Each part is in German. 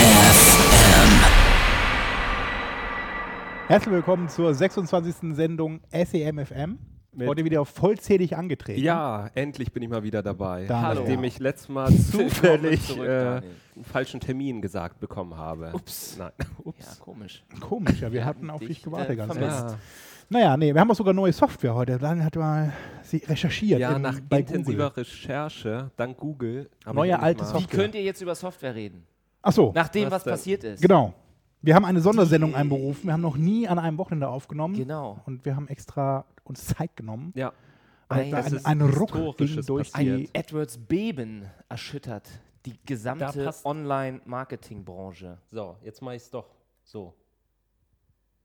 FM. Herzlich willkommen zur 26. Sendung SEMFM. Mit- Heute wieder vollzählig angetreten. Ja, endlich bin ich mal wieder dabei. Daniel. Nachdem ich letztes Mal zufällig zurück, äh, einen falschen Termin gesagt bekommen habe. Ups. Nein. Ups. Ja, komisch. Komisch, ja, wir hatten auf dich, dich gewartet äh, ganz. Ja, Naja, nee, wir haben auch sogar neue Software heute. Daniel hat mal sie recherchiert ja in, nach bei intensiver Google. Recherche, dank Google. Neue alte mal- Wie Software. könnt ihr jetzt über Software reden? Ach so, Nachdem, Was was, denn? passiert ist. genau. Wir haben eine Sondersendung einberufen. Wir haben noch nie an einem Wochenende aufgenommen. Genau. Und wir haben extra uns Zeit genommen. Ja, Weil Ein- ein, ist ein Ruck ging durch passiert. die... Edwards Beben erschüttert die gesamte Online-Marketing-Branche. so, jetzt mache ich es doch so.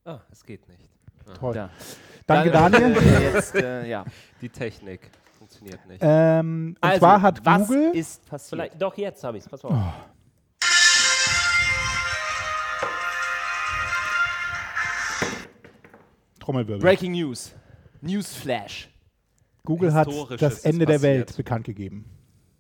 Ah, es geht nicht. Toll. Da. Danke, Dann, Daniel. äh, Jetzt, äh, ja. Die Technik funktioniert nicht. ähm, und Also, zwar hat was Google... ist passiert? Vielleicht, doch, jetzt habe ich es. Pass auf. Trommelwirbel. Breaking News. Newsflash. Google hat das Ende der Welt bekannt gegeben.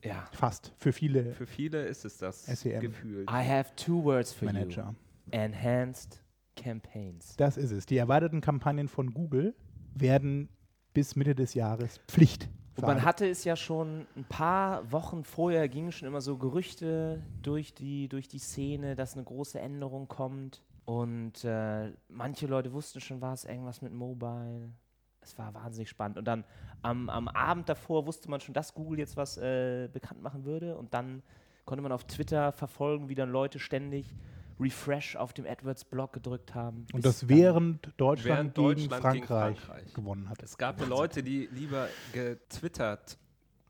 Ja. Fast. Für viele Für viele ist es das SEM. Gefühl. I have two words for Manager. you. Enhanced Campaigns. Das ist es. Die erweiterten Kampagnen von Google werden bis Mitte des Jahres Pflicht. Und man hatte es ja schon ein paar Wochen vorher, gingen schon immer so Gerüchte durch die, durch die Szene, dass eine große Änderung kommt. Und äh, manche Leute wussten schon, war es irgendwas mit Mobile. Es war wahnsinnig spannend. Und dann am, am Abend davor wusste man schon, dass Google jetzt was äh, bekannt machen würde. Und dann konnte man auf Twitter verfolgen, wie dann Leute ständig Refresh auf dem AdWords-Blog gedrückt haben. Und das während Deutschland, Während Deutschland gegen, gegen Frankreich Frankreich. gewonnen hat. Es gab ja Leute, die lieber getwittert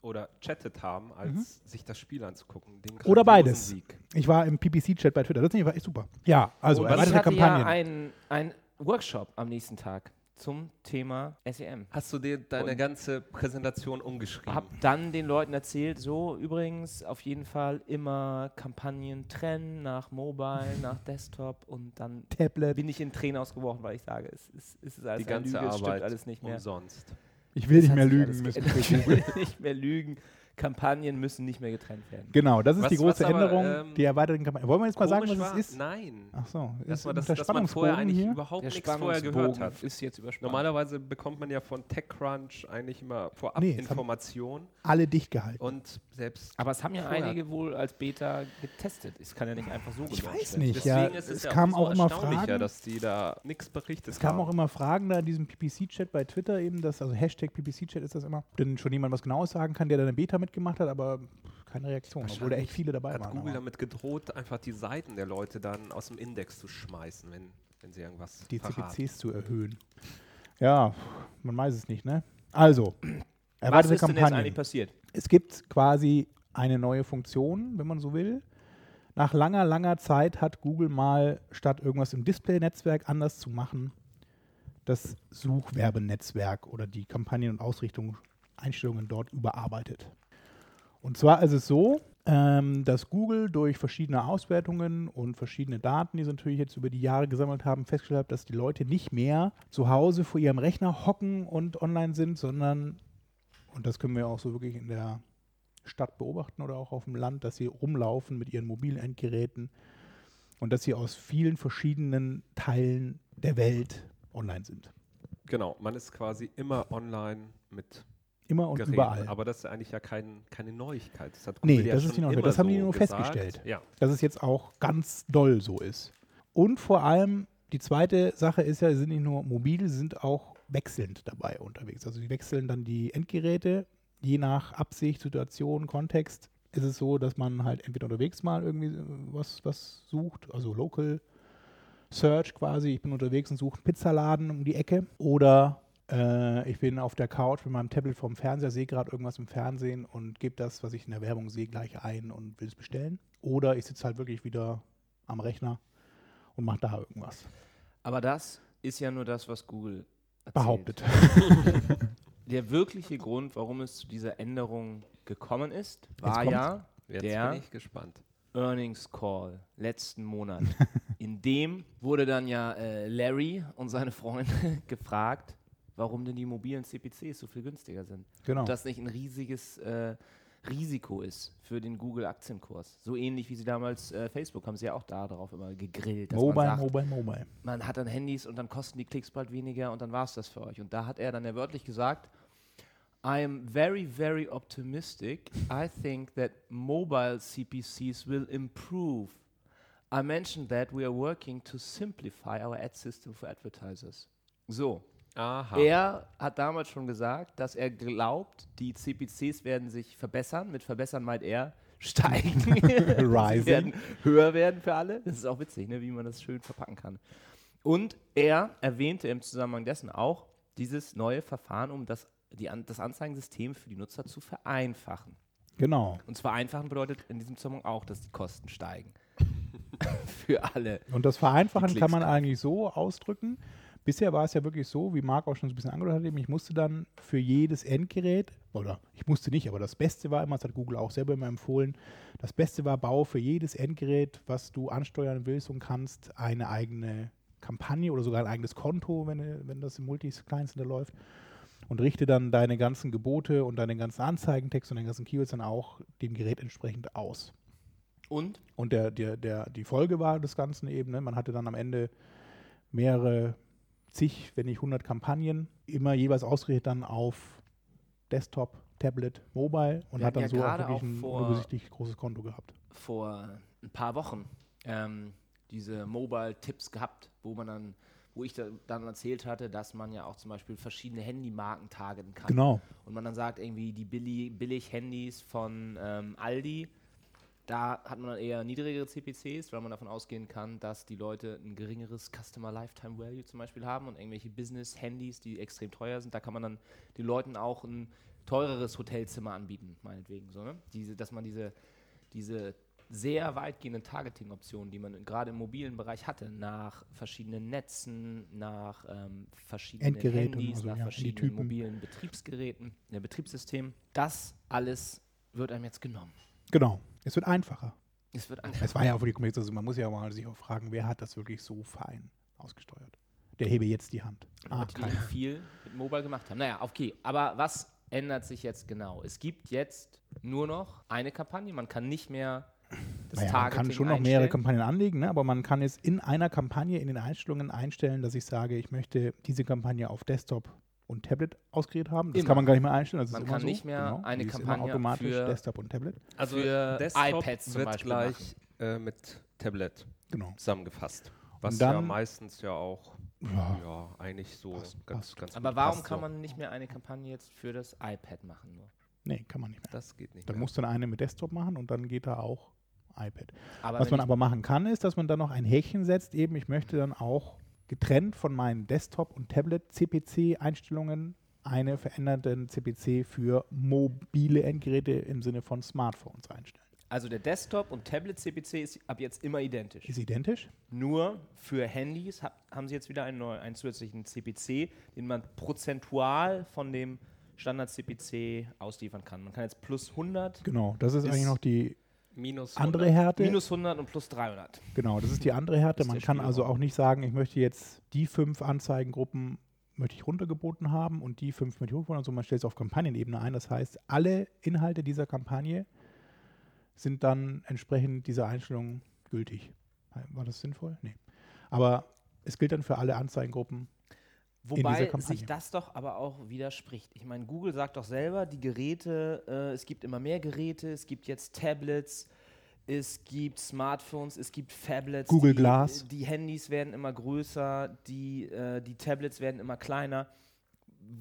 oder chattet haben, als sich das Spiel anzugucken. Den Oder beides. Sieg. Ich war im PPC-Chat bei Twitter. Das war echt super. Ja, also ich erweiterte hatte Kampagnen. ja einen, einen Workshop am nächsten Tag zum Thema SEM. Hast du dir deine Und- ganze Präsentation umgeschrieben? Hab dann den Leuten erzählt, so übrigens auf jeden Fall immer Kampagnen trennen nach Mobile, nach Desktop und dann Tablet. bin ich in Tränen ausgebrochen, weil ich sage, es ist, es ist alles die ganze Lüge, es Arbeit stimmt alles nicht mehr. umsonst. Ich will Es nicht mehr lügen müssen. Ich will nicht mehr lügen. Kampagnen müssen nicht mehr getrennt werden. Genau, das ist Was- die große aber, Änderung. ähm, die erweiterten Kampagnen. Wollen wir jetzt mal sagen, was war, es ist? Nein. Ach so, Dass ist man, das, der dass man vorher eigentlich hier? überhaupt Der nichts vorher gehört hat. ist jetzt überspannt. Normalerweise bekommt man ja von TechCrunch eigentlich immer vorab Nee, Informationen Alle dicht gehalten. und selbst Aber es haben ja einige wohl als Beta getestet. Es kann ja nicht einfach so Ich weiß nicht. Deswegen ja, ist es, es ja umso auch immer erstaunlicher, Fragen. dass die da nichts berichtet Es kamen haben. auch immer Fragen da in diesem PPC-Chat bei Twitter eben, dass, also Hashtag PPC-Chat ist das immer, denn schon jemand was Genaues sagen kann, der da eine Beta mitgemacht hat, aber keine Reaktion, obwohl da echt viele dabei Hat waren. Google aber damit gedroht, einfach die Seiten der Leute dann aus dem Index zu schmeißen, wenn, wenn sie irgendwas die verraten. CPCs zu erhöhen. Ja, man weiß es nicht, ne? Also, Was ist denn jetzt Kampagnen. eigentlich passiert? Es gibt quasi eine neue Funktion, wenn man so will. Nach langer, langer Zeit hat Google mal, statt irgendwas im Display-Netzwerk anders zu machen, das Suchwerbenetzwerk oder die Kampagnen- und Ausrichtung, Einstellungen dort überarbeitet. Und zwar ist es so, ähm, dass Google durch verschiedene Auswertungen und verschiedene Daten, die sie natürlich jetzt über die Jahre gesammelt haben, festgestellt hat, dass die Leute nicht mehr zu Hause vor ihrem Rechner hocken und online sind, sondern und das können wir auch so wirklich in der Stadt beobachten oder auch auf dem Land, dass sie rumlaufen mit ihren mobilen Endgeräten und dass sie aus vielen verschiedenen Teilen der Welt online sind. Genau, man ist quasi immer online mit Immer und Geräten. überall. Aber das ist eigentlich ja kein, keine Neuigkeit. Das hat Nee, Google ja das ist die Neuigkeit. Das haben die nur gesagt. festgestellt. Ja. dass es jetzt auch ganz doll so ist. Und vor allem die zweite Sache ist ja, sie sind nicht nur mobil, sie sind auch wechselnd dabei unterwegs. Also sie wechseln dann die Endgeräte, je nach Absicht, Situation, Kontext ist es so, dass man halt entweder unterwegs mal irgendwie äh, was, was sucht, also Local Search quasi, ich bin unterwegs und suche einen Pizzaladen um die Ecke oder Äh, ich bin auf der Couch mit meinem Tablet vorm Fernseher, sehe gerade irgendwas im Fernsehen und gebe das, was ich in der Werbung sehe, gleich ein und will es bestellen. Oder ich sitze halt wirklich wieder am Rechner und mache da irgendwas. Aber das ist ja nur das, was Google erzählt. Behauptet. Der wirkliche Grund, warum es zu dieser Änderung gekommen ist, war ja Jetzt der bin ich gespannt. Earnings Call letzten Monat. In dem wurde dann ja äh, Larry und seine Freunde gefragt, warum denn die mobilen CPCs so viel günstiger sind. Genau. Und das nicht ein riesiges äh, Risiko ist für den Google-Aktienkurs. So ähnlich wie sie damals äh, Facebook haben sie ja auch da darauf immer gegrillt. Dass Mobile, man sagt, mobile, mobile. man hat dann Handys und dann kosten die Klicks bald weniger und dann war es das für euch. Und da hat er dann ja wörtlich gesagt, I am very, very optimistic. I think that mobile CPCs will improve. I mentioned that we are working to simplify our ad system for advertisers. So, Aha. er hat damals schon gesagt, dass er glaubt, die CPCs werden sich verbessern. Mit verbessern meint er steigen. Rising. werden höher werden für alle. Das ist auch witzig, ne, wie man das schön verpacken kann. Und er erwähnte im Zusammenhang dessen auch dieses neue Verfahren, um das, die, das Anzeigensystem für die Nutzer zu vereinfachen. Genau. Und zwar vereinfachen bedeutet in diesem Zusammenhang auch, dass die Kosten steigen. für alle. Und das Vereinfachen kann man eigentlich so ausdrücken. Bisher war es ja wirklich so, wie Marc auch schon so ein bisschen angedeutet hat, ich musste dann für jedes Endgerät, oder ich musste nicht, aber das Beste war immer, das hat Google auch selber immer empfohlen, das Beste war, baue für jedes Endgerät, was du ansteuern willst und kannst, eine eigene Kampagne oder sogar ein eigenes Konto, wenn, wenn das im Multi-Client-Center läuft. Und richte dann deine ganzen Gebote und deine ganzen Anzeigentext und deine ganzen Keywords dann auch dem Gerät entsprechend aus. Und? Und der, der, der, die Folge war des Ganzen eben, ne, man hatte dann am Ende mehrere zig, wenn nicht 100 Kampagnen, immer jeweils ausgerichtet dann auf Desktop, Tablet, Mobile und Wir hat dann ja so auch wirklich auch ein unübersichtlich großes Konto gehabt. vor ein paar Wochen ähm, diese Mobile-Tipps gehabt, wo man dann, wo ich da, dann erzählt hatte, dass man ja auch zum Beispiel verschiedene Handymarken targeten kann. Genau. Und man dann sagt, irgendwie die billig, Billig-Handys von ähm, Aldi, da hat man dann eher niedrigere CPCs, weil man davon ausgehen kann, dass die Leute ein geringeres Customer Lifetime Value zum Beispiel haben und irgendwelche Business-Handys, die extrem teuer sind, da kann man dann den Leuten auch ein teureres Hotelzimmer anbieten, meinetwegen. So, ne? diese, dass man diese, diese sehr weitgehenden Targeting-Optionen, die man gerade im mobilen Bereich hatte, nach verschiedenen Netzen, nach ähm, verschiedenen Endgeräten, Handys, also nach ja, verschiedenen mobilen Betriebsgeräten, ja, Betriebssystemen. Das alles wird einem jetzt genommen. Genau. Es wird einfacher. Es wird Es war ja auch für die Kommunikation, also man muss ja mal sich auch fragen, wer hat das wirklich so fein ausgesteuert? Der hebe jetzt die Hand. Ah, Leute, die viel mit Mobile gemacht haben. Naja, okay. Aber was ändert sich jetzt genau? Es gibt jetzt nur noch eine Kampagne. Man kann nicht mehr das Naja, man Targeting kann schon noch mehrere. Kampagnen anlegen, ne? aber man kann jetzt in einer Kampagne in den Einstellungen einstellen, dass ich sage, ich möchte diese Kampagne auf Desktop und Tablet ausgeriert haben. Das Immer. kann man gar nicht mehr einstellen. Das Man ist immer kann so. nicht mehr genau. eine Die ist immer Kampagne automatisch für- Desktop und Tablet. Also für Desktop iPads zum wird Beispiel gleich äh, mit Tablet Genau. zusammengefasst. Was Und ja dann- meistens ja auch Ja. ja, eigentlich so Passt, ganz, passt. ganz Aber warum passt kann so. man nicht mehr eine Kampagne jetzt für das iPad machen? Nur? Nee, kann man nicht mehr. Das geht nicht Dann mehr. muss dann eine mit Desktop machen und dann geht da auch iPad. Aber Was man aber machen kann, ist, dass man dann noch ein Häkchen setzt, eben ich möchte dann auch getrennt von meinen Desktop- und Tablet-CPC-Einstellungen eine veränderte CPC für mobile Endgeräte im Sinne von Smartphones einstellen. Also der Desktop- und Tablet-CPC ist ab jetzt immer identisch. Ist identisch? Nur für Handys hab, haben sie jetzt wieder einen, neuen, einen zusätzlichen CPC, den man prozentual von dem Standard-CPC ausliefern kann. Man kann jetzt plus 100, Genau, das ist, Ist eigentlich noch die Minus andere 100. Härte. minus 100 und plus 300. Genau, das ist die andere Härte. Man kann also auch nicht sagen, ich möchte jetzt die fünf Anzeigengruppen möchte ich runtergeboten haben und die fünf möchte ich hochgeboten sondern man stellt es auf Kampagnenebene ein. Das heißt, alle Inhalte dieser Kampagne sind dann entsprechend dieser Einstellung gültig. War das sinnvoll? Nee. Aber es gilt dann für alle Anzeigengruppen. Wobei sich das doch aber auch widerspricht. Ich meine, Google sagt doch selber, die Geräte, äh, es gibt immer mehr Geräte, es gibt jetzt Tablets, es gibt Smartphones, es gibt Phablets. Google die, Glass. Die Handys werden immer größer, die, äh, die Tablets werden immer kleiner.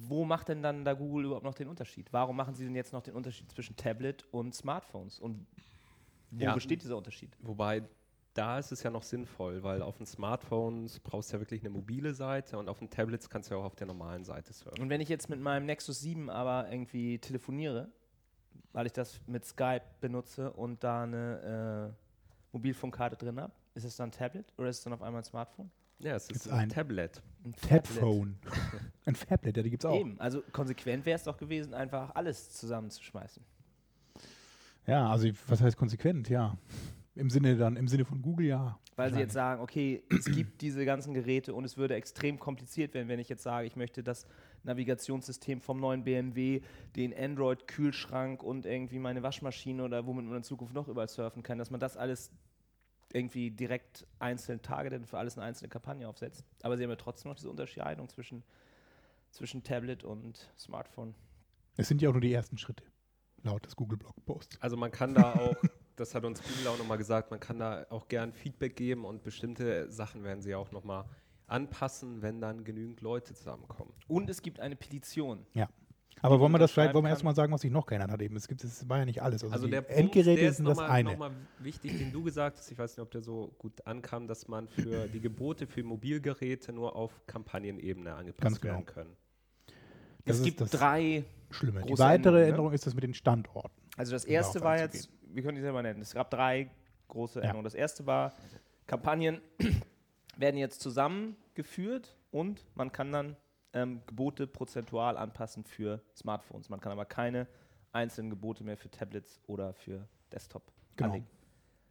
Wo macht denn dann da Google überhaupt noch den Unterschied? Warum machen sie denn jetzt noch den Unterschied zwischen Tablet und Smartphones? Und wo Ja. besteht dieser Unterschied? Wobei da ist es ja noch sinnvoll, weil auf den Smartphones brauchst du ja wirklich eine mobile Seite und auf den Tablets kannst du ja auch auf der normalen Seite surfen. Und wenn ich jetzt mit meinem Nexus 7 aber irgendwie telefoniere, weil ich das mit Skype benutze und da eine äh, Mobilfunkkarte drin habe, ist es dann ein Tablet oder ist es dann auf einmal ein Smartphone? Ja, es ist ein ein- Tablet. Ein Tabphone. Ein Fablet, ja, die gibt's auch. Eben, also konsequent wäre es doch gewesen, einfach alles zusammenzuschmeißen. Ja, also was heißt konsequent? Ja. Im Sinne dann, im Sinne von Google, ja. Weil sie jetzt sagen, okay, es gibt diese ganzen Geräte und es würde extrem kompliziert werden, wenn ich jetzt sage, ich möchte das Navigationssystem vom neuen BMW, den Android-Kühlschrank und irgendwie meine Waschmaschine oder womit man in Zukunft noch überall surfen kann, dass man das alles irgendwie direkt einzeln targetet und für alles eine einzelne Kampagne aufsetzt. Aber sie haben ja trotzdem noch diese Unterscheidung zwischen, zwischen Tablet und Smartphone. Es sind ja auch nur die ersten Schritte, laut des Google-Blog-Posts. Also man kann da auch, das hat uns Google auch nochmal gesagt, man kann da auch gern Feedback geben und bestimmte Sachen werden sie auch nochmal anpassen, wenn dann genügend Leute zusammenkommen. Und es gibt eine Petition. Ja. Aber wollen wir das vielleicht, wollen wir erstmal sagen, was sich noch geändert hat eben? Es gibt, es war ja nicht alles. Also, Also der Punkt, Endgeräte der ist sind das nochmal eine. noch mal wichtig, den du gesagt hast, ich weiß nicht, ob der so gut ankam, dass man für die Gebote für Mobilgeräte nur auf Kampagnenebene angepasst Ganz genau. werden können. Das es gibt drei Schlimme. Die weitere Änderungen, ne? Änderung ist das mit den Standorten. Also das erste war jetzt, wir können die selber nennen, es gab drei große. Änderungen. Das erste war, Kampagnen werden jetzt zusammengeführt und man kann dann ähm, Gebote prozentual anpassen für Smartphones. Man kann aber keine einzelnen Gebote mehr für Tablets oder für Desktop Genau. anlegen.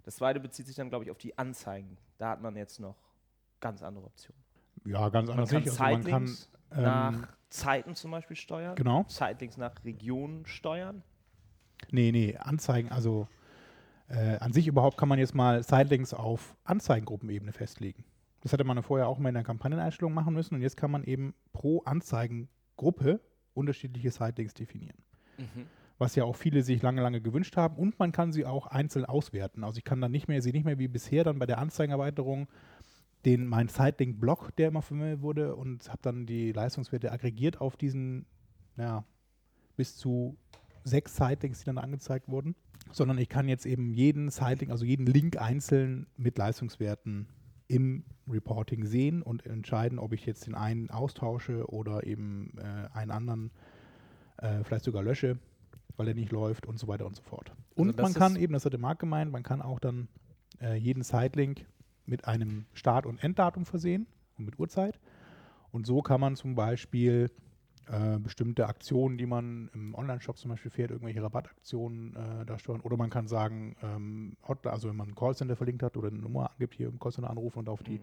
Das zweite bezieht sich dann, glaube ich, auf die Anzeigen. Da hat man jetzt noch ganz andere Optionen. Ja, ganz Man anders kann nicht. Also man kann, ähm, nach Zeiten zum Beispiel steuern. Genau. Zeitlinks nach Regionen steuern. Nee, nee, Anzeigen, also äh, an sich überhaupt kann man jetzt mal Sidelinks auf Anzeigengruppenebene festlegen. Das hätte man vorher auch mal in der Kampagneneinstellung machen müssen und jetzt kann man eben pro Anzeigengruppe unterschiedliche Sidelinks definieren. Was ja auch viele sich lange, lange gewünscht haben und man kann sie auch einzeln auswerten. Also ich kann dann nicht mehr, sie nicht mehr wie bisher dann bei der Anzeigenerweiterung den mein Sidelink-Block, der immer verwendet wurde und habe dann die Leistungswerte aggregiert auf diesen, ja, bis zu sechs Sitelinks, die dann angezeigt wurden, sondern ich kann jetzt eben jeden Sitelink, also jeden Link einzeln mit Leistungswerten im Reporting sehen und entscheiden, ob ich jetzt den einen austausche oder eben äh, einen anderen äh, vielleicht sogar lösche, weil er nicht läuft und so weiter und so fort. Und Also man kann eben, das hatte Marc gemeint, man kann auch dann äh, jeden Sitelink mit einem Start- und Enddatum versehen und mit Uhrzeit. Und so kann man zum Beispiel äh, bestimmte Aktionen, die man im Online-Shop zum Beispiel fährt, irgendwelche Rabattaktionen äh, da steuern. Oder man kann sagen, ähm, also wenn man ein Callcenter verlinkt hat oder eine Nummer angibt, hier im Callcenter anrufen und auf die,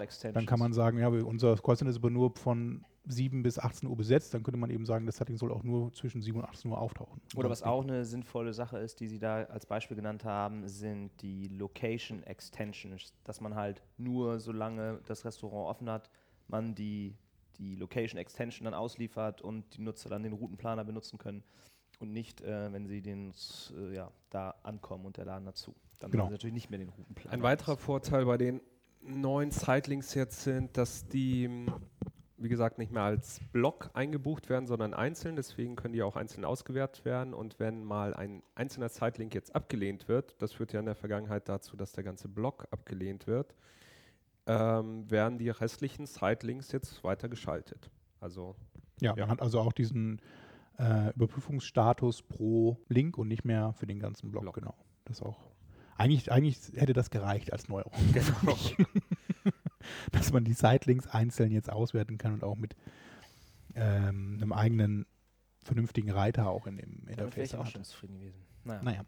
Extensions. dann kann man sagen, ja, unser Callcenter ist aber nur von 7 bis 18 Uhr besetzt. Dann könnte man eben sagen, das Setting soll auch nur zwischen 7 und 18 Uhr auftauchen. Oder was auch eine sinnvolle Sache ist, die Sie da als Beispiel genannt haben, sind die Location Extensions, dass man halt nur solange das Restaurant offen hat, man die, die Location Extension dann ausliefert und die Nutzer dann den Routenplaner benutzen können und nicht, äh, wenn sie den, äh, ja, da ankommen und der Laden dazu. Dann Genau. haben sie natürlich nicht mehr den Routenplaner. Ein weiterer Vorteil bei den neuen Sitelinks jetzt sind, dass die, m, wie gesagt, nicht mehr als Block eingebucht werden, sondern einzeln. Deswegen können die auch einzeln ausgewertet werden. Und wenn mal ein einzelner Sitelink jetzt abgelehnt wird, das führt ja in der Vergangenheit dazu, dass der ganze Block abgelehnt wird, ähm, werden die restlichen Sitelinks jetzt weiter geschaltet. Also Ja, Ja. man hat also auch diesen äh, Überprüfungsstatus pro Link und nicht mehr für den ganzen Block. Block. Genau. Das auch. Eigentlich, eigentlich hätte das gereicht als Neuerung. Genau. Dass man die Sitelinks einzeln jetzt auswerten kann und auch mit ähm, einem eigenen vernünftigen Reiter auch in dem Damit wäre Interface ich auch schon zufrieden gewesen. Naja. Naja.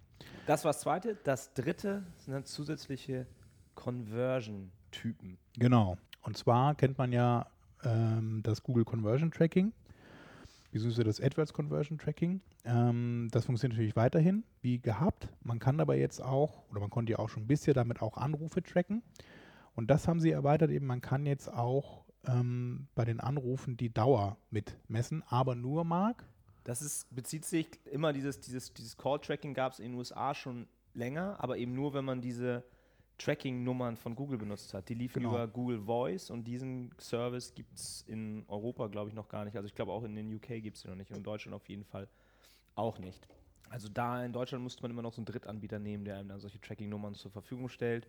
Das war das zweite. Das dritte sind dann zusätzliche Conversion-Typen. Genau. Und zwar kennt man ja ähm, das Google Conversion Tracking, beziehungsweise das AdWords Conversion Tracking. Ähm, das funktioniert natürlich weiterhin wie gehabt. Man kann aber jetzt auch, oder man konnte ja auch schon ein bisschen damit auch Anrufe tracken. Und das haben sie erweitert eben, man kann jetzt auch ähm, bei den Anrufen die Dauer mitmessen, aber nur, Marc, Das ist, bezieht sich immer dieses, dieses, dieses Call-Tracking gab es in den USA schon länger, aber eben nur, wenn man diese Tracking-Nummern von Google benutzt hat. Die liefen Genau. über Google Voice und diesen Service gibt es in Europa, glaube ich, noch gar nicht. Also ich glaube auch in den UK gibt es den noch nicht und in Deutschland auf jeden Fall auch nicht. Also da in Deutschland musste man immer noch so einen Drittanbieter nehmen, der einem dann solche Tracking-Nummern zur Verfügung stellt.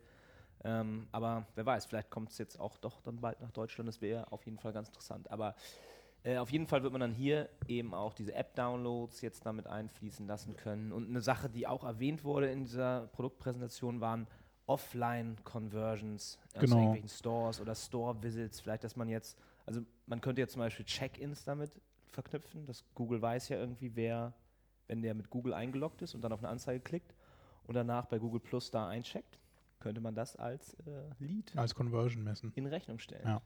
Ähm, aber wer weiß, vielleicht kommt es jetzt auch doch dann bald nach Deutschland. Das wäre auf jeden Fall ganz interessant. Aber äh, auf jeden Fall wird man dann hier eben auch diese App-Downloads jetzt damit einfließen lassen können. Und eine Sache, die auch erwähnt wurde in dieser Produktpräsentation, waren Offline-Conversions aus Genau. irgendwelchen Stores oder Store-Visits. Vielleicht, dass man jetzt, also man könnte jetzt zum Beispiel Check-ins damit verknüpfen. Das Google weiß ja irgendwie, wer, wenn der mit Google eingeloggt ist und dann auf eine Anzeige klickt und danach bei Google Plus da eincheckt, könnte man das als äh, Lead Als Conversion messen. in Rechnung stellen. Ja.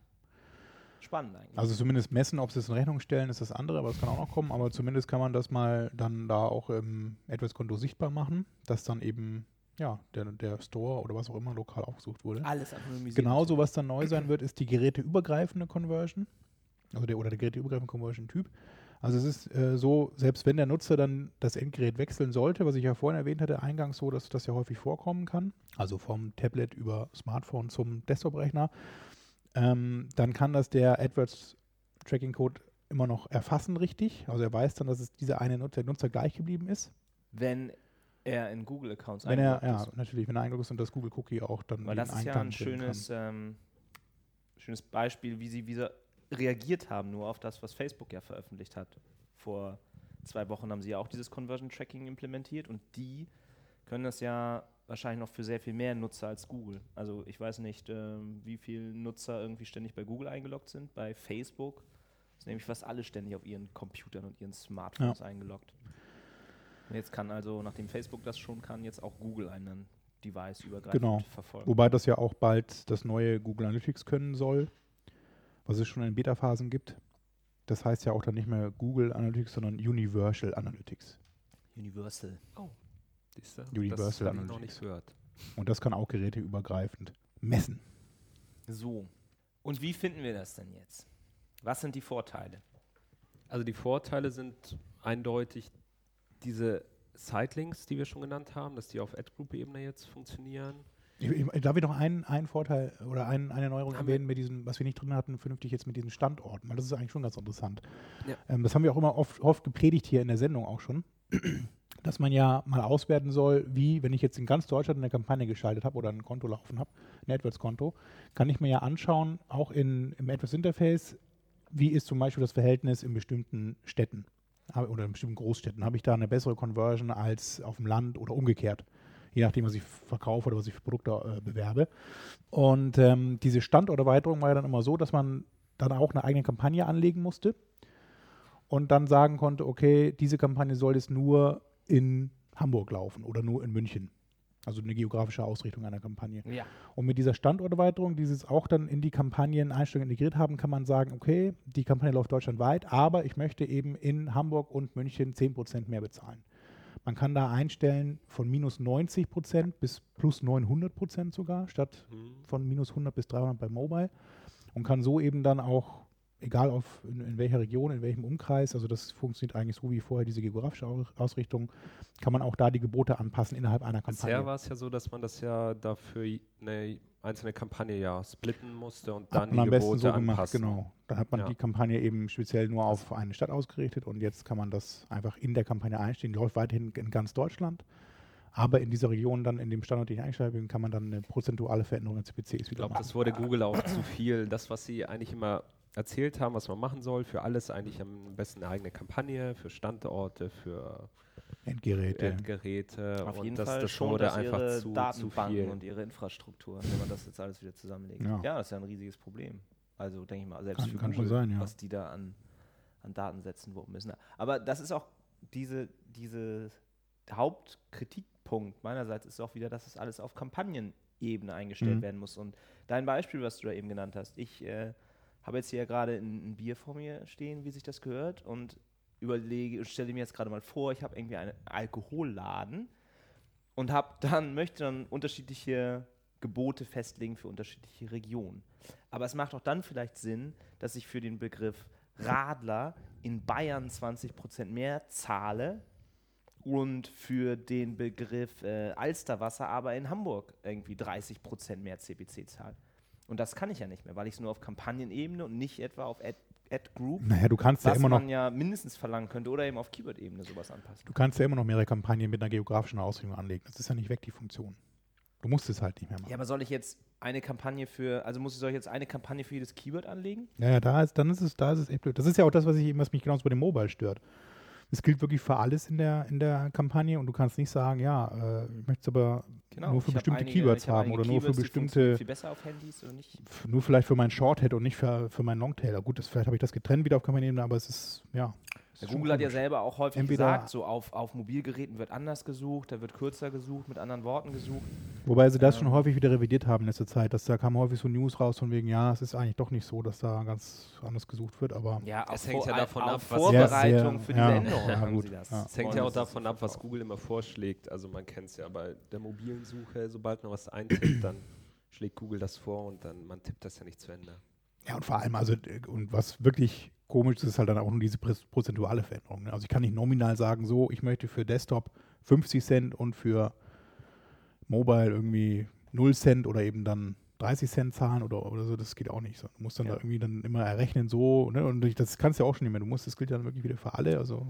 Spannend eigentlich. Also zumindest messen, ob sie es in Rechnung stellen, ist das andere, aber es kann auch noch kommen. Aber zumindest kann man das mal dann da auch im AdWords-Konto sichtbar machen, dass dann eben ja, der, der Store oder was auch immer lokal aufgesucht wurde. Alles anonymisiert. Genauso, was dann neu sein wird, ist die geräteübergreifende Conversion. Also der, oder der geräteübergreifende Conversion-Typ. Also es ist äh, so, selbst wenn der Nutzer dann das Endgerät wechseln sollte, was ich ja vorhin erwähnt hatte, eingangs so, dass das ja häufig vorkommen kann, also vom Tablet über Smartphone zum Desktop-Rechner, ähm, dann kann das der AdWords-Tracking-Code immer noch erfassen, richtig. Also er weiß dann, dass es dieser eine Nutzer, der Nutzer gleich geblieben ist. Wenn er in Google-Accounts Wenn er, eingeloggt ja, ist. natürlich, wenn er eingeloggt ist und das Google-Cookie auch dann Weil das ist ja ein schönes, ähm, schönes Beispiel, wie sie, wie sie reagiert haben, nur auf das, was Facebook ja veröffentlicht hat. Vor zwei Wochen haben sie ja auch dieses Conversion Tracking implementiert und die können das ja wahrscheinlich noch für sehr viel mehr Nutzer als Google. Also ich weiß nicht, ähm, wie viele Nutzer irgendwie ständig bei Google eingeloggt sind. Bei Facebook sind nämlich fast alle ständig auf ihren Computern und ihren Smartphones eingeloggt. Und jetzt kann also, nachdem Facebook das schon kann, jetzt auch Google einen Device übergreifend Genau. verfolgen. Wobei das ja auch bald das neue Google Analytics können soll, was es schon in Beta-Phasen gibt. Das heißt ja auch dann nicht mehr Google Analytics, sondern Universal Analytics. Universal. Siehst du? Universal das ich noch Analytics. nicht gehört. Und das kann auch geräteübergreifend messen. So. Und wie finden wir das denn jetzt? Was sind die Vorteile? Also die Vorteile sind eindeutig diese Sitelinks, die wir schon genannt haben, dass die auf Ad-Group-Ebene jetzt funktionieren. Ich, ich, darf ich noch einen, einen Vorteil oder ein, eine Neuerung Haben erwähnen mit diesem, was wir nicht drin hatten, vernünftig jetzt mit diesen Standorten, weil das ist eigentlich schon ganz interessant. Ja. Ähm, das haben wir auch immer oft, oft gepredigt hier in der Sendung auch schon, dass man ja mal auswerten soll, wie, wenn ich jetzt in ganz Deutschland eine Kampagne geschaltet habe oder ein Konto laufen habe, ein AdWords-Konto, kann ich mir ja anschauen, auch in, im AdWords-Interface, wie ist zum Beispiel das Verhältnis in bestimmten Städten oder in bestimmten Großstädten. Habe ich da eine bessere Conversion als auf dem Land oder umgekehrt? je nachdem, was ich verkaufe oder was ich für Produkte äh, bewerbe. Und ähm, diese Standorterweiterung war ja dann immer so, dass man dann auch eine eigene Kampagne anlegen musste und dann sagen konnte, okay, diese Kampagne soll jetzt nur in Hamburg laufen oder nur in München. Also eine geografische Ausrichtung einer Kampagne. Ja. Und mit dieser Standorterweiterung, die sie es auch dann in die Kampagneneinstellungen integriert haben, kann man sagen, okay, die Kampagne läuft deutschlandweit, aber ich möchte eben in Hamburg und München 10% mehr bezahlen. Man kann da einstellen von minus 90% bis plus 900% sogar, statt von minus 100 bis 300 bei Mobile. Und kann so eben dann auch, egal auf in, in welcher Region, in welchem Umkreis, also das funktioniert eigentlich so wie vorher diese geografische Au- Ausrichtung, kann man auch da die Gebote anpassen innerhalb einer Kampagne. Bisher war es ja so, dass man das ja dafür eine einzelne Kampagne ja splitten musste und dann die am besten Gebote so gemacht, anpassen. genau. Dann hat man Ja. die Kampagne eben speziell nur auf eine Stadt ausgerichtet und jetzt kann man das einfach in der Kampagne einstellen. Die läuft weiterhin in ganz Deutschland. Aber in dieser Region dann, in dem Standort, den ich habe, kann man dann eine prozentuale Veränderung der CPCs Ich wieder glaube, machen. das wurde Google auch zu viel. Das, was sie eigentlich immer erzählt haben, was man machen soll, für alles eigentlich am besten eine eigene Kampagne, für Standorte, für Endgeräte. Endgeräte. Auf und jeden das, Fall das schon wurde dass einfach ihre zu, zu Datenbanken viel. und ihre Infrastruktur, wenn man das jetzt alles wieder zusammenlegt. Ja. Ja, das ist ja ein riesiges Problem. Also denke ich mal, selbst Kann- für kann schon Google, sein, ja. was die da an, an Datensätzen wuppen müssen. Aber das ist auch diese, diese Hauptkritikpunkt meinerseits ist auch wieder, dass es alles auf Kampagnenebene eingestellt Mhm. werden muss. Und dein Beispiel, was du da eben genannt hast, ich äh, habe jetzt hier gerade ein, ein Bier vor mir stehen, wie sich das gehört, und überlege stelle mir jetzt gerade mal vor, ich habe irgendwie einen Alkoholladen und habe dann möchte dann unterschiedliche Gebote festlegen für unterschiedliche Regionen. Aber es macht auch dann vielleicht Sinn, dass ich für den Begriff Radler in Bayern 20% mehr zahle und für den Begriff äh, Alsterwasser aber in Hamburg irgendwie 30% mehr CPC zahle. Und das kann ich ja nicht mehr, weil ich es nur auf Kampagnenebene und nicht etwa auf Ad, Ad Group, Naja, du kannst ja was immer noch man ja mindestens verlangen könnte oder eben auf Keyword-Ebene sowas anpassen. Du kannst ja immer noch mehrere Kampagnen mit einer geografischen Ausrichtung anlegen. Das ist ja nicht weg, die Funktion. Du musst es halt nicht mehr machen. Ja, aber soll ich jetzt eine Kampagne für, also muss ich soll ich jetzt eine Kampagne für jedes Keyword anlegen? Ja, ja, da ist, dann ist es, da ist es echt blöd. Das ist ja auch das, was, ich, eben- was mich genauso bei dem Mobile stört. Das gilt wirklich für alles in der, in der Kampagne und du kannst nicht sagen, ja, äh, ich möchte es aber nur für bestimmte einige- Keywords hab haben oder nur für Keywords, die funktionieren bestimmte, viel besser auf Handys oder nicht? nur vielleicht für meinen Shorthead und nicht für, für meinen Longtail. Gut, das, vielleicht habe ich das getrennt wieder auf Kampagnenebene, aber es ist, ja. Ja, Google hat ja selber auch häufig Entweder- gesagt, so auf, auf Mobilgeräten wird anders gesucht, da wird kürzer gesucht, mit anderen Worten gesucht. Wobei sie das Ähm. schon häufig wieder revidiert haben in letzter Zeit, dass da kam häufig so News raus von wegen, ja, es ist eigentlich doch nicht so, dass da ganz anders gesucht wird, aber Ja, Es hängt ja davon ab, was- Vorbereitung Sehr, für sehr- diese ja, Änderung ja, haben gut, sie das. ja. Es hängt ja auch davon ab, was. Google immer vorschlägt. Also man kennt es ja bei der mobilen Suche, sobald man was eintippt, dann schlägt Google das vor und dann man tippt das ja nicht zu Ende. Ja, und vor allem, also, äh, und was wirklich komisch ist, halt dann auch nur diese prozentuale Veränderung. Ne? Also ich kann nicht nominal sagen, so, ich möchte für Desktop 50 Cent und für Mobile irgendwie 0 Cent oder eben dann 30 Cent zahlen oder, oder so, das geht auch nicht. So, du musst dann Ja. da irgendwie dann immer errechnen, so, ne? Und das kannst du ja auch schon nicht mehr. Du musst, das gilt ja dann wirklich wieder für alle. Also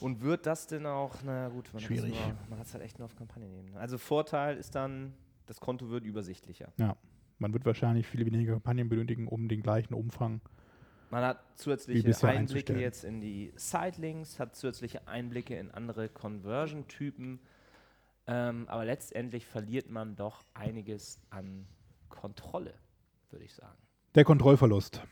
Und wird das denn auch, na gut, man Schwierig. Hat's nur, man hat es halt echt nur auf Kampagnenebene. Also Vorteil ist dann, das Konto wird übersichtlicher. man wird wahrscheinlich viele weniger Kampagnen benötigen, um den gleichen Umfang. Man hat zusätzliche Einblicke jetzt in die Sitelinks, hat zusätzliche Einblicke in andere Conversion-Typen, ähm, aber letztendlich verliert man doch einiges an Kontrolle, würde ich sagen. Der Kontrollverlust.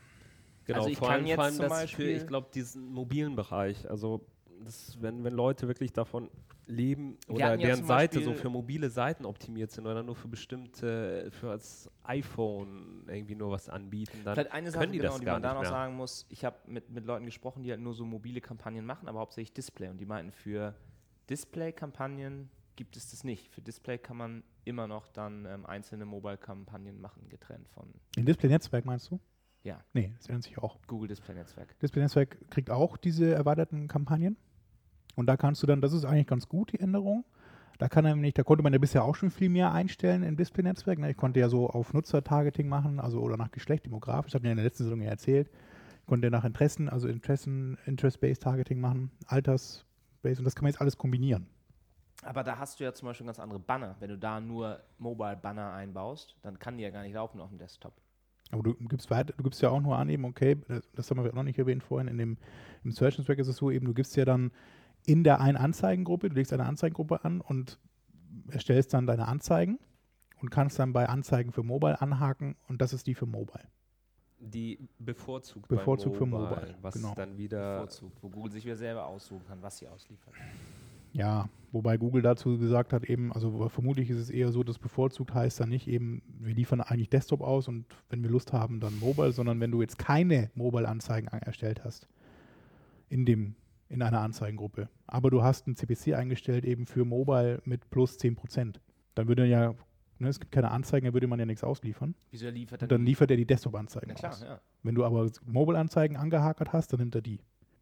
Genau, Also ich vor kann allem, jetzt vor allem zum das für, Beispiel- ich glaube, diesen mobilen Bereich, also das, wenn, wenn Leute wirklich davon leben oder ja deren zum Seite so Beispiel- für mobile Seiten optimiert sind oder nur für bestimmte, für das iPhone irgendwie nur was anbieten, dann Vielleicht eine Sache, können die genau, das die gar man da noch mehr. sagen muss, ich habe mit, mit Leuten gesprochen, die halt nur so mobile Kampagnen machen, aber hauptsächlich Display. Und die meinten, für Display-Kampagnen gibt es das nicht. Für Display kann man immer noch dann ähm, einzelne Mobile-Kampagnen machen, getrennt von Im Display-Netzwerk meinst du? Ja. Nee, das ändert sich auch. Google Display-Netzwerk. Display-Netzwerk kriegt auch diese erweiterten Kampagnen. Und da kannst du dann, das ist eigentlich ganz gut, die Änderung. Da kann er nämlich, da konnte man ja bisher auch schon viel mehr einstellen im Display-Netzwerk. ne? Ich konnte ja so auf Nutzer-Targeting machen, also oder nach Geschlecht, demografisch, das hat mir in der letzten Saison ja erzählt. Ich konnte nach Interessen, also Interessen, Interest-Based Targeting machen, Alters-Based und das kann man jetzt alles kombinieren. Aber da hast du ja zum Beispiel ganz andere Banner. Wenn du da nur Mobile-Banner einbaust, dann kann die ja gar nicht laufen auf dem Desktop. Aber du gibst weiter, du gibst ja auch nur an, eben, okay, das, haben wir auch noch nicht erwähnt vorhin, in dem im Search Netzwerk ist es so, eben, du gibst ja dann in der einen Anzeigengruppe, du legst eine Anzeigengruppe an und erstellst dann deine Anzeigen und kannst dann bei Anzeigen für Mobile anhaken und das ist die für Mobile. Die bevorzugt, Bevorzugt bei für Mobile, Mobile, was genau. dann wieder Bevorzugt, wo Google sich wieder selber aussuchen kann, was sie ausliefert. Ja, wobei Google dazu gesagt hat, eben, also vermutlich ist es eher so, dass bevorzugt heißt dann nicht eben, wir liefern eigentlich Desktop aus und wenn wir Lust haben, dann Mobile, sondern wenn du jetzt keine Mobile-Anzeigen an- erstellt hast in dem in einer Anzeigengruppe, aber du hast ein CPC eingestellt eben für Mobile mit plus 10%, dann würde ja, ne, es gibt keine Anzeigen, dann würde man ja nichts ausliefern. Wieso liefert Und dann die- liefert er die Desktop-Anzeigen aus. ja. Wenn du aber Mobile-Anzeigen angehakert hast, dann nimmt er die.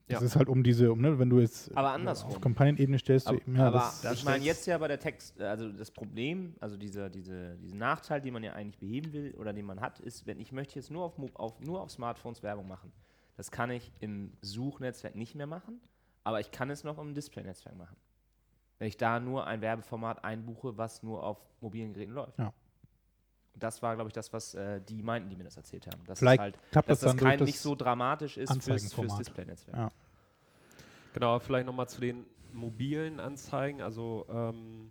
Das Ja. ist halt um diese, um, ne, wenn du jetzt Aber äh, andersrum. auf Kampagnenebene stellst, du Aber, eben, ja, aber das, ich meine jetzt ja bei der Text, also das Problem, also dieser, diese, diesen Nachteil, den man ja eigentlich beheben will oder den man hat, ist, wenn ich möchte jetzt nur auf, auf, nur auf Smartphones Werbung machen. Das kann ich im Suchnetzwerk nicht mehr machen, aber ich kann es noch im Display-Netzwerk machen. Wenn ich da nur ein Werbeformat einbuche, was nur auf mobilen Geräten läuft. Ja. Und das war, glaube ich, das, was äh, die meinten, die mir das erzählt haben. Dass Vielleicht halt, klappt dass das das kein, das nicht so dramatisch ist fürs, fürs. Display-Netzwerk. Ja. Genau, vielleicht nochmal zu den mobilen Anzeigen. Also ähm,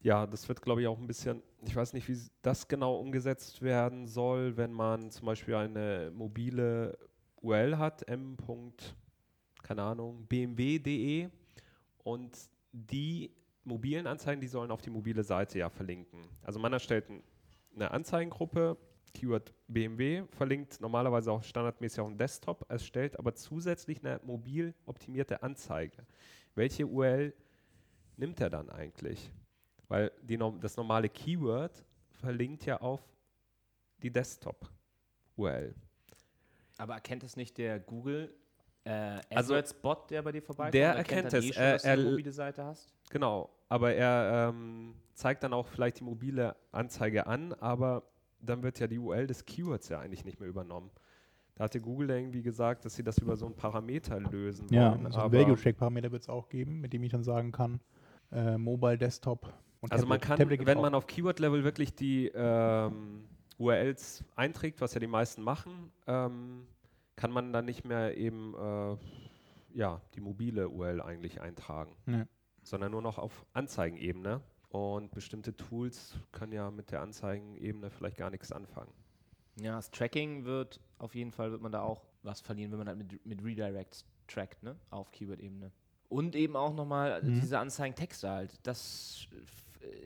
ja, das wird, glaube ich, auch ein bisschen, ich weiß nicht, wie das genau umgesetzt werden soll, wenn man zum Beispiel eine mobile URL hat, m. keine Ahnung, bmw.de und die mobilen Anzeigen, die sollen auf die mobile Seite ja verlinken. Also man erstellt ein, eine Anzeigengruppe, Keyword BMW, verlinkt normalerweise auch standardmäßig auf dem Desktop, erstellt aber zusätzlich eine mobil optimierte Anzeige. Welche URL nimmt er dann eigentlich? Weil die, das normale Keyword verlinkt ja auf die Desktop-URL. Aber erkennt es nicht der Google äh, Also, AdWords-Bot, der bei dir vorbeikommt? der erkennt dann es. Eh schon, Er- dass du eine er- mobile Seite hast? Genau, aber er ähm, zeigt dann auch vielleicht die mobile Anzeige an, aber dann wird ja die URL des Keywords ja eigentlich nicht mehr übernommen. Da hatte Google irgendwie gesagt, dass sie das über so einen Parameter lösen Ja, wollen. so ein aber Value-Check-Parameter wird es auch geben, mit dem ich dann sagen kann, äh, Mobile Desktop Und Also man Tablet. kann, Tablet wenn man auf Keyword-Level wirklich die ähm, URLs einträgt, was ja die meisten machen, ähm, kann man dann nicht mehr eben äh, ja, die mobile URL eigentlich eintragen, Nee. sondern nur noch auf Anzeigenebene. Und bestimmte Tools können ja mit der Anzeigenebene vielleicht gar nichts anfangen. Ja, das Tracking wird auf jeden Fall, wird man da auch was verlieren, wenn man halt mit, mit Redirects trackt, ne? Auf Keyword-Ebene. Und eben auch nochmal Mhm. diese Anzeigentexte halt. Das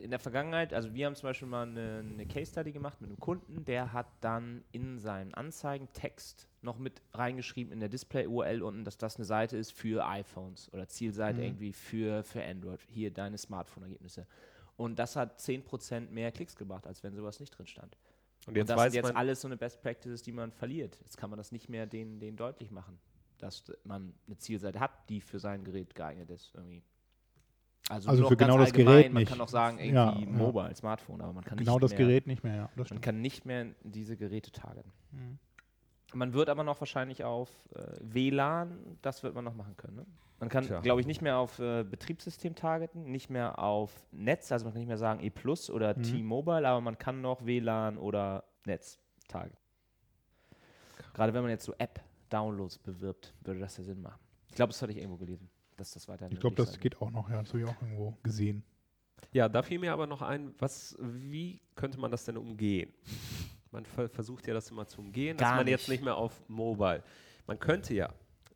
in der Vergangenheit, also wir haben zum Beispiel mal eine, eine Case-Study gemacht mit einem Kunden, der hat dann in seinen Anzeigentext noch mit reingeschrieben in der Display-URL unten, dass das eine Seite ist für iPhones oder Zielseite Mhm. irgendwie für, für Android. Hier deine Smartphone-Ergebnisse. Und das hat 10% mehr Klicks gebracht, als wenn sowas nicht drin stand. Und Und jetzt das weiß sind jetzt alles so eine Best Practices, die man verliert. Jetzt kann man das nicht mehr denen, denen deutlich machen, dass man eine Zielseite hat, die für sein Gerät geeignet ist. Irgendwie. Also, Also für genau das allgemein, Gerät Man nicht. kann auch sagen, Ja, irgendwie ja. Mobile, Smartphone, aber man kann genau nicht das mehr, Gerät nicht mehr, ja. Das Man stimmt. kann nicht mehr diese Geräte targeten. Mhm. Man wird aber noch wahrscheinlich auf äh, WLAN, das wird man noch machen können. Ne? Man kann, glaube ich, nicht mehr auf äh, Betriebssystem targeten, nicht mehr auf Netz, also man kann nicht mehr sagen E Plus oder Mhm. T-Mobile, aber man kann noch WLAN oder Netz targeten. Gerade wenn man jetzt so App-Downloads bewirbt, würde das ja Sinn machen. Ich glaube, das hatte ich irgendwo gelesen, dass das weiter Ich glaube, das geht auch noch, ja. Das habe ich auch irgendwo gesehen. ja, da fiel mir aber noch ein, was, wie könnte man das denn umgehen? Man ver versucht ja das immer zu umgehen, dass Gar man jetzt nicht. nicht mehr auf Mobile. Man könnte ja,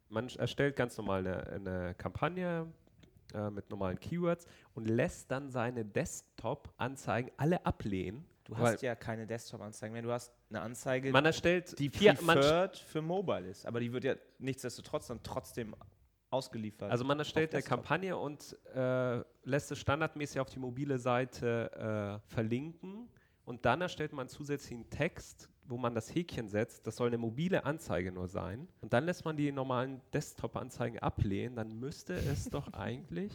man erstellt ganz normal eine, eine Kampagne äh, mit normalen Keywords und lässt dann seine Desktop-Anzeigen alle ablehnen. Du hast ja keine Desktop-Anzeigen mehr, du hast eine Anzeige, man erstellt die vier, man, preferred für Mobile ist, aber die wird ja nichtsdestotrotz dann trotzdem ausgeliefert. also man erstellt eine. Kampagne und äh, lässt es standardmäßig auf die mobile Seite äh, verlinken und dann erstellt man zusätzlichen Text, wo man das Häkchen setzt. Das soll eine mobile Anzeige nur sein. Und dann lässt man die normalen Desktop-Anzeigen ablehnen. Dann müsste es doch eigentlich.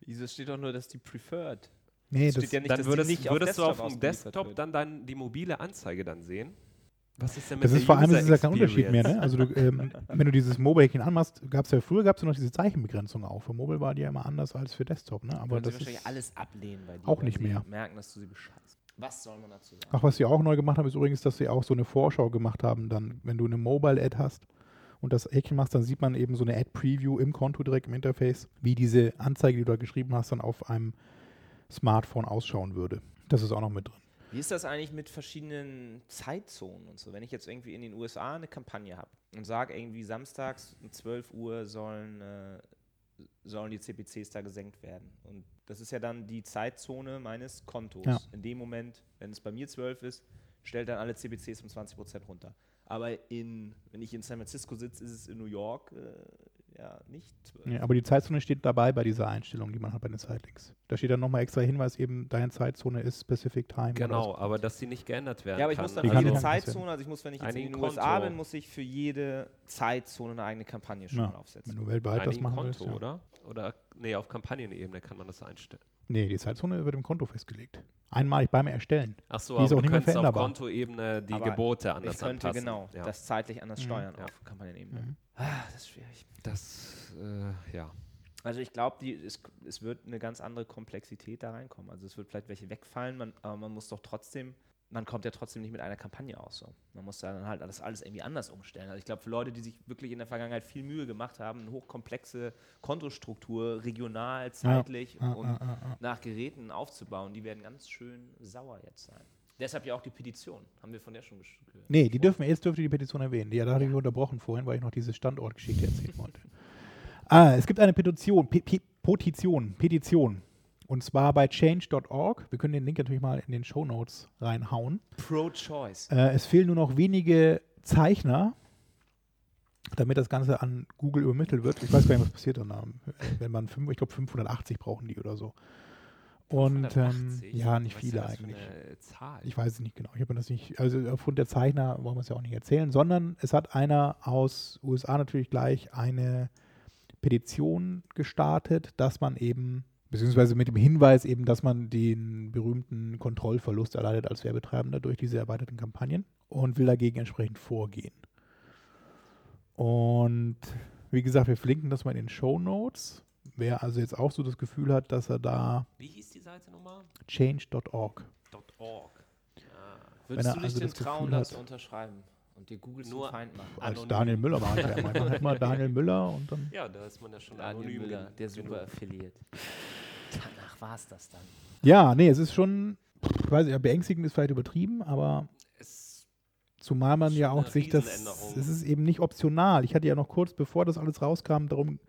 Wieso steht doch nur, dass die preferred? Nee, Es das, steht ja nicht, dann dass würdest, nicht würdest du auf dem Desktop wird. dann, dann die mobile Anzeige dann sehen. Was ist denn mit das ist vor allem ist es ja kein Unterschied mehr, ne? Also du, ähm, wenn du dieses Mobile-Häkchen anmachst, gab es ja früher gab's ja noch diese Zeichenbegrenzung auch. Für Mobile war die ja immer anders als für Desktop, ne? Aber das wahrscheinlich alles ablehnen bei dir. auch weil nicht mehr. merken, dass du sie bescheißt. Was soll man dazu sagen? Ach, was sie auch neu gemacht haben, ist übrigens, dass sie auch so eine Vorschau gemacht haben, dann, wenn du eine Mobile-Ad hast und das Häkchen machst, dann sieht man eben so eine Ad-Preview im Konto direkt im Interface, wie diese Anzeige, die du da geschrieben hast, dann auf einem Smartphone ausschauen würde. Das ist auch noch mit drin. Wie ist das eigentlich mit verschiedenen Zeitzonen und so? Wenn ich jetzt irgendwie in den USA eine Kampagne habe und sage irgendwie samstags um 12 Uhr sollen, äh, sollen die CPCs da gesenkt werden. Und das ist ja dann die Zeitzone meines Kontos. Ja. In dem Moment, wenn es bei mir 12 ist, stellt dann alle CPCs um 20% runter. Aber in, wenn ich in San Francisco sitze, ist es in New York äh, ja nicht 12. Ja, aber die Zeitzone steht dabei bei dieser Einstellung, die man hat bei den Sidelinks. Da steht dann nochmal extra Hinweis, eben deine Zeitzone ist Specific Time. oder Genau, aber dass die nicht geändert werden Ja, aber ich kann. muss dann für jede. Zeitzone, also ich muss, wenn ich jetzt in den USA Konto. bin, muss ich für jede Zeitzone eine eigene Kampagne schon Ja. mal Wenn aufsetzen. du weltweit das machen Konto, willst. Ja. oder? Oder nee, auf Kampagnenebene kann man das einstellen. Nee, die Zeitzone wird im Konto festgelegt. Einmalig beim Erstellen. Ach so, Die ist aber auch du nicht mehr könntest auf. Kontoebene die Aber Gebote anders Ich könnte anpassen. genau ja. das zeitlich anders Mhm. steuern Ja. auf Kampagnenebene. Mhm. Ah, das ist schwierig. das äh, ja. Also ich glaube, es, es wird eine ganz andere Komplexität da reinkommen. Also es wird vielleicht welche wegfallen, man, aber man muss doch trotzdem, man kommt ja trotzdem nicht mit einer Kampagne aus. So. Man muss dann halt das alles irgendwie anders umstellen. Also ich glaube, für Leute, die sich wirklich in der Vergangenheit viel Mühe gemacht haben, eine hochkomplexe Kontostruktur, regional, zeitlich Ja, und ja, ja, nach Geräten aufzubauen, die werden ganz schön sauer jetzt sein. Deshalb ja auch die Petition. Haben wir von der schon gehört? Nee, die dürfen, jetzt dürft ihr die Petition erwähnen. Ja, da hatte ich unterbrochen vorhin, weil ich noch diese Standortgeschichte erzählen wollte. Ah, es gibt eine Petition, Pe Pe Petition, Petition. Und zwar bei change.org. Wir können den Link natürlich mal in den Show Notes reinhauen. Pro-Choice. Äh, es fehlen nur noch wenige Zeichner, damit das Ganze an Google übermittelt wird. Ich weiß gar nicht, was passiert dann. Wenn man, fünf, ich glaube, 580 brauchen die oder so. Und ähm, 180? ja, nicht Was viele eigentlich. Ich weiß es nicht genau. Ich habe das nicht, also aufgrund der Zeichner wollen wir es ja auch nicht erzählen, sondern es hat einer aus USA natürlich gleich eine Petition gestartet, dass man eben, beziehungsweise mit dem Hinweis eben, dass man den berühmten Kontrollverlust erleidet als Werbetreibender durch diese erweiterten Kampagnen und will dagegen entsprechend vorgehen. Und wie gesagt, wir verlinken das mal in den Show Notes. Wer also jetzt auch so das Gefühl hat, dass er da Wie hieß die Seite nochmal? Change.org. .org. Würdest er du dich also denn das Gefühl trauen, das unterschreiben und dir Google Nur zum Feind machen? Als Anonym. Daniel Müller war ich ja. Man hat mal Daniel Müller und dann. Ja, da ist man ja schon Daniel anonym. Müller, der super Affiliate. Danach war es das dann. Ja, nee, es ist schon, ich weiß nicht, beängstigend ist vielleicht übertrieben, aber Es, zumal man ja auch sich das, es ist eben nicht optional. Ich hatte ja noch kurz bevor das alles rauskam, darum,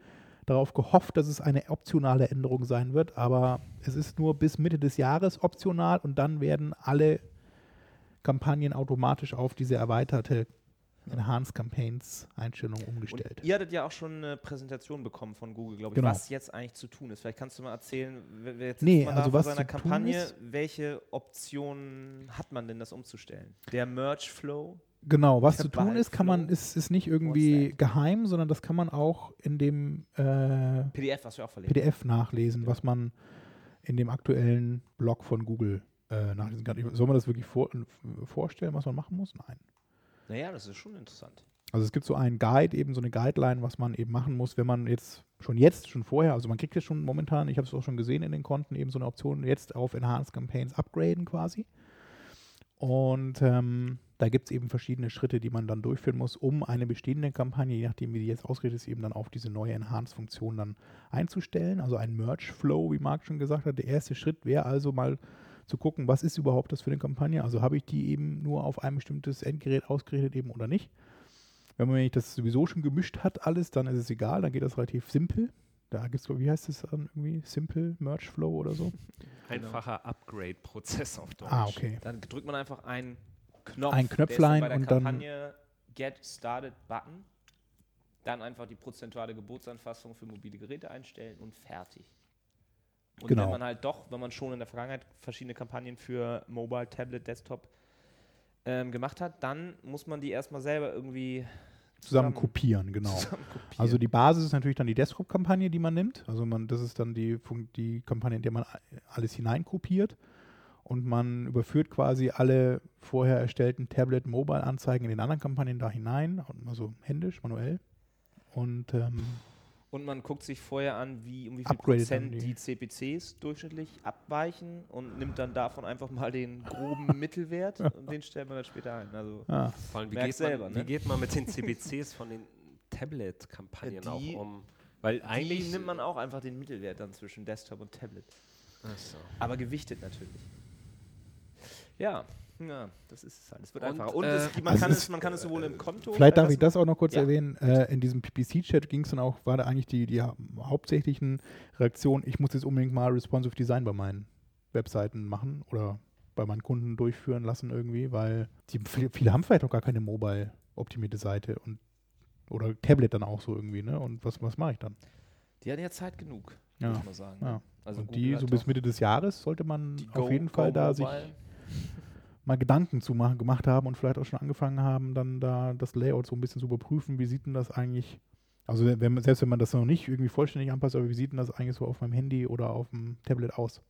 darauf gehofft, dass es eine optionale Änderung sein wird, aber es ist nur bis Mitte des Jahres optional und dann werden alle Kampagnen automatisch auf diese erweiterte Enhanced Campaigns Einstellung umgestellt. Und ihr hattet ja auch schon eine Präsentation bekommen von Google, glaube ich, Genau. was jetzt eigentlich zu tun ist. Vielleicht kannst du mal erzählen, wer jetzt Nee, man also da was seiner Kampagne, ist- welche Optionen hat man denn, das umzustellen? Der Merge Flow? Genau, was zu tun ist, kann man, ist, ist nicht irgendwie geheim, sondern das kann man auch in dem äh, PDF, was wir auch verlinken. PDF nachlesen, was man in dem aktuellen Blog von Google äh, nachlesen kann. Soll man das wirklich vor, vorstellen, was man machen muss? Nein. Naja, das ist schon interessant. Also es gibt so einen Guide, eben so eine Guideline, was man eben machen muss, wenn man jetzt schon jetzt, schon vorher, also man kriegt jetzt schon momentan, ich habe es auch schon gesehen in den Konten, eben so eine Option, jetzt auf Enhanced Campaigns upgraden quasi. Und ähm, da gibt es eben verschiedene Schritte, die man dann durchführen muss, um eine bestehende Kampagne, je nachdem wie die jetzt ausgerichtet ist, eben dann auf diese neue Enhanced-Funktion dann einzustellen. Also ein Merge-Flow, wie Marc schon gesagt hat. Der erste Schritt wäre also mal zu gucken, was ist überhaupt das für eine Kampagne? Also habe ich die eben nur auf ein bestimmtes Endgerät ausgerichtet eben oder nicht? Wenn man das sowieso schon gemischt hat, alles, dann ist es egal, dann geht das relativ simpel. Da gibt es, wie heißt es dann irgendwie? Simple Merge Flow oder so? Einfacher Upgrade-Prozess auf Deutsch. Ah, okay. Dann drückt man einfach einen Knopf. Ein der ist Knöpflein dann bei der und dann- Kampagne Get Started Button. Dann einfach die prozentuale Gebotsanfassung für mobile Geräte einstellen und fertig. Und Genau. wenn man halt doch, wenn man schon in der Vergangenheit verschiedene Kampagnen für Mobile, Tablet, Desktop ähm, gemacht hat, dann muss man die erstmal selber irgendwie Zusammen kopieren, genau. zusammen kopieren. Also die Basis ist natürlich dann die Desktop-Kampagne, die man nimmt. Also man, das ist dann die, die Kampagne, in der man alles hineinkopiert. Und man überführt quasi alle vorher erstellten Tablet-Mobile-Anzeigen in den anderen Kampagnen da hinein, also händisch, manuell. Und ähm, Und man guckt sich vorher an, wie, um wie viel Upgradet dann Prozent die- die CPCs durchschnittlich abweichen und nimmt dann davon einfach mal den groben Mittelwert und den stellt man dann später ein. Also ja, Vor allem, wie geht, man, selber, ne? wie geht man mit den CPCs von den Tablet-Kampagnen Ja, auch um? Weil eigentlich nimmt man auch einfach den Mittelwert dann zwischen Desktop und Tablet. Achso. Aber gewichtet natürlich. Ja, ja das ist es halt. Es wird Und, einfacher. Und äh, es, man, also kann es es, man kann es sowohl im Konto. Vielleicht darf ich das auch noch kurz Ja. erwähnen. Äh, in diesem PPC-Chat ging es dann auch, war da eigentlich die, die hau- hauptsächlichen Reaktionen, ich muss jetzt unbedingt mal responsive Design bei meinen Webseiten machen oder bei meinen Kunden durchführen lassen irgendwie, weil die, viele, haben vielleicht auch gar keine mobile-optimierte Seite und oder Tablet dann auch so irgendwie, ne? Und was, was mache ich dann? Die hatten ja Zeit genug, Ja, muss man sagen. ja. Also und Google die so bis Mitte des Jahres sollte man auf Go- jeden Fall Go da sich. Mal Gedanken zu machen, gemacht haben und vielleicht auch schon angefangen haben, dann da das Layout so ein bisschen zu überprüfen, wie sieht denn das eigentlich, also wenn, selbst wenn man das noch nicht irgendwie vollständig anpasst, aber wie sieht denn das eigentlich so auf meinem Handy oder auf dem Tablet aus?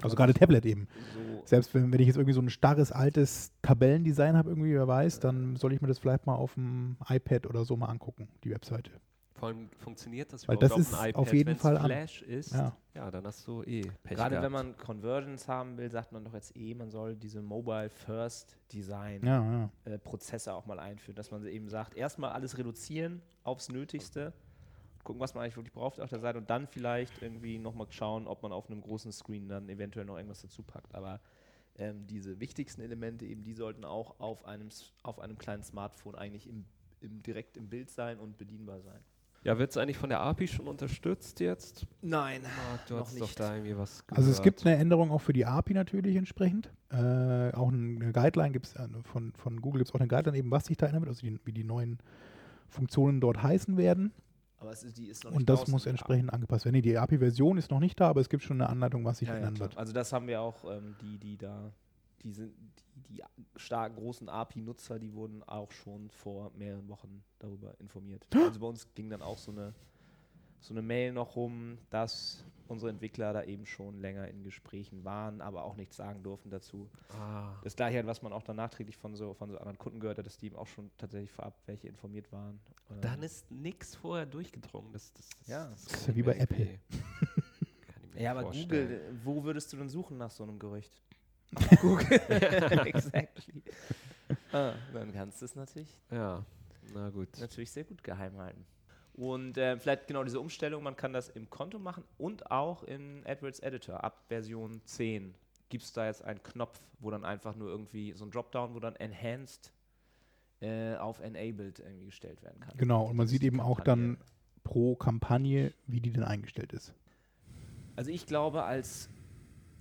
Also gerade Tablet eben. So Selbst wenn, wenn ich jetzt irgendwie so ein starres, altes Tabellendesign habe, irgendwie, wer weiß, dann soll ich mir das vielleicht mal auf dem iPad oder so mal angucken, die Webseite. Vor allem funktioniert das Weil überhaupt das ist auf dem auf iPad, jeden wenn's Fall an- Flash ist. Ja. Ja. dann hast du eh Pech Gerade gehabt. wenn man Conversions haben will, sagt man doch jetzt eh, man soll diese Mobile First Design Ja, ja. äh, Prozesse auch mal einführen, dass man eben sagt, erstmal alles reduzieren aufs Nötigste, gucken, was man eigentlich wirklich braucht auf der Seite und dann vielleicht irgendwie nochmal schauen, ob man auf einem großen Screen dann eventuell noch irgendwas dazu packt. Aber ähm, diese wichtigsten Elemente eben, die sollten auch auf einem, auf einem kleinen Smartphone eigentlich im, im, direkt im Bild sein und bedienbar sein. Ja, wird es eigentlich von der API schon unterstützt jetzt? Nein, Marc, du noch hast doch nicht. da irgendwie was gehört. Also es gibt eine Änderung auch für die API natürlich entsprechend. Äh, auch eine Guideline gibt es von, von Google gibt es auch eine Guideline eben, was sich da ändert, also die, wie die neuen Funktionen dort heißen werden. aber es ist, die ist noch nicht Und das draußen, muss entsprechend angepasst werden. Nee, die API-Version ist noch nicht da, aber es gibt schon eine Anleitung, was sich Ja, ja, ändern klar. wird. Also das haben wir auch, ähm, die, die da, die sind, die, die starken großen API-Nutzer, die wurden auch schon vor mehreren Wochen darüber informiert. Also bei uns ging dann auch so eine, so eine Mail noch rum, dass unsere Entwickler da eben schon länger in Gesprächen waren, aber auch nichts sagen durften dazu. Ah, Das gleiche, was man auch dann nachträglich von so, von so anderen Kunden gehört hat, dass die eben auch schon tatsächlich vorab welche informiert waren. dann Ähm, ist nichts vorher durchgedrungen. Das, das, das, Ja. Das ist ja wie bei Apple. Kann ich mir Ja, aber vorstellen. Google, wo würdest du denn suchen nach so einem Gerücht? Google. exactly. Ah, dann kannst du es natürlich, Ja, na gut. natürlich sehr gut geheim halten. Und äh, vielleicht genau diese Umstellung, man kann das im Konto machen und auch in AdWords Editor. Ab Version 10 gibt es da jetzt einen Knopf, wo dann einfach nur irgendwie so ein Dropdown, wo dann Enhanced äh, auf Enabled irgendwie gestellt werden kann. Genau, und man Das sieht eben auch Kampagne. dann pro Kampagne, wie die denn eingestellt ist. Also ich glaube, als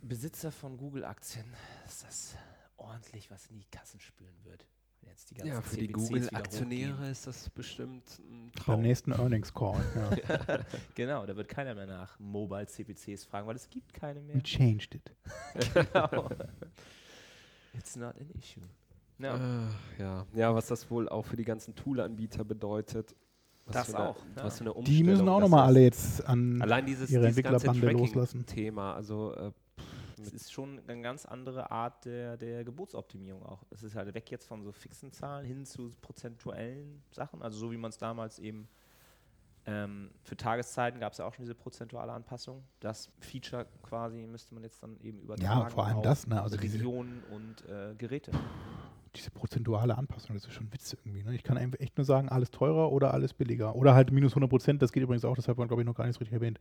Besitzer von Google-Aktien ist das ordentlich, was in die Kassen spülen wird. Jetzt die ganzen Ja, für die CPCs wieder Google-Aktionäre ist das bestimmt ein Beim Traum. nächsten Earnings Call. Ja. Genau, da wird keiner mehr nach Mobile CPCs fragen, weil es gibt keine mehr. We changed it. genau. It's not an issue. Ja, Äh, ja. ja, was das wohl auch für die ganzen Tool-Anbieter bedeutet. Was Das eine, auch, ja. Was für eine Die müssen auch nochmal alle jetzt an Allein dieses, ihre dieses ganze Entwicklerbande loslassen. Tracking-Thema, also äh, es ist schon eine ganz andere Art der, der Gebotsoptimierung auch. Es ist halt weg jetzt von so fixen Zahlen hin zu prozentuellen Sachen. Also so wie man es damals eben ähm, für Tageszeiten gab es ja auch schon diese prozentuale Anpassung. Das Feature quasi müsste man jetzt dann eben übertragen vor allem das, ne? Also Regionen und äh, Geräte. diese prozentuale Anpassung, das ist schon Witz irgendwie. Ne? Ich kann einfach echt nur sagen, alles teurer oder alles billiger. Oder halt minus 100 Prozent, das geht übrigens auch, das hat man, glaube ich, noch gar nicht so richtig erwähnt.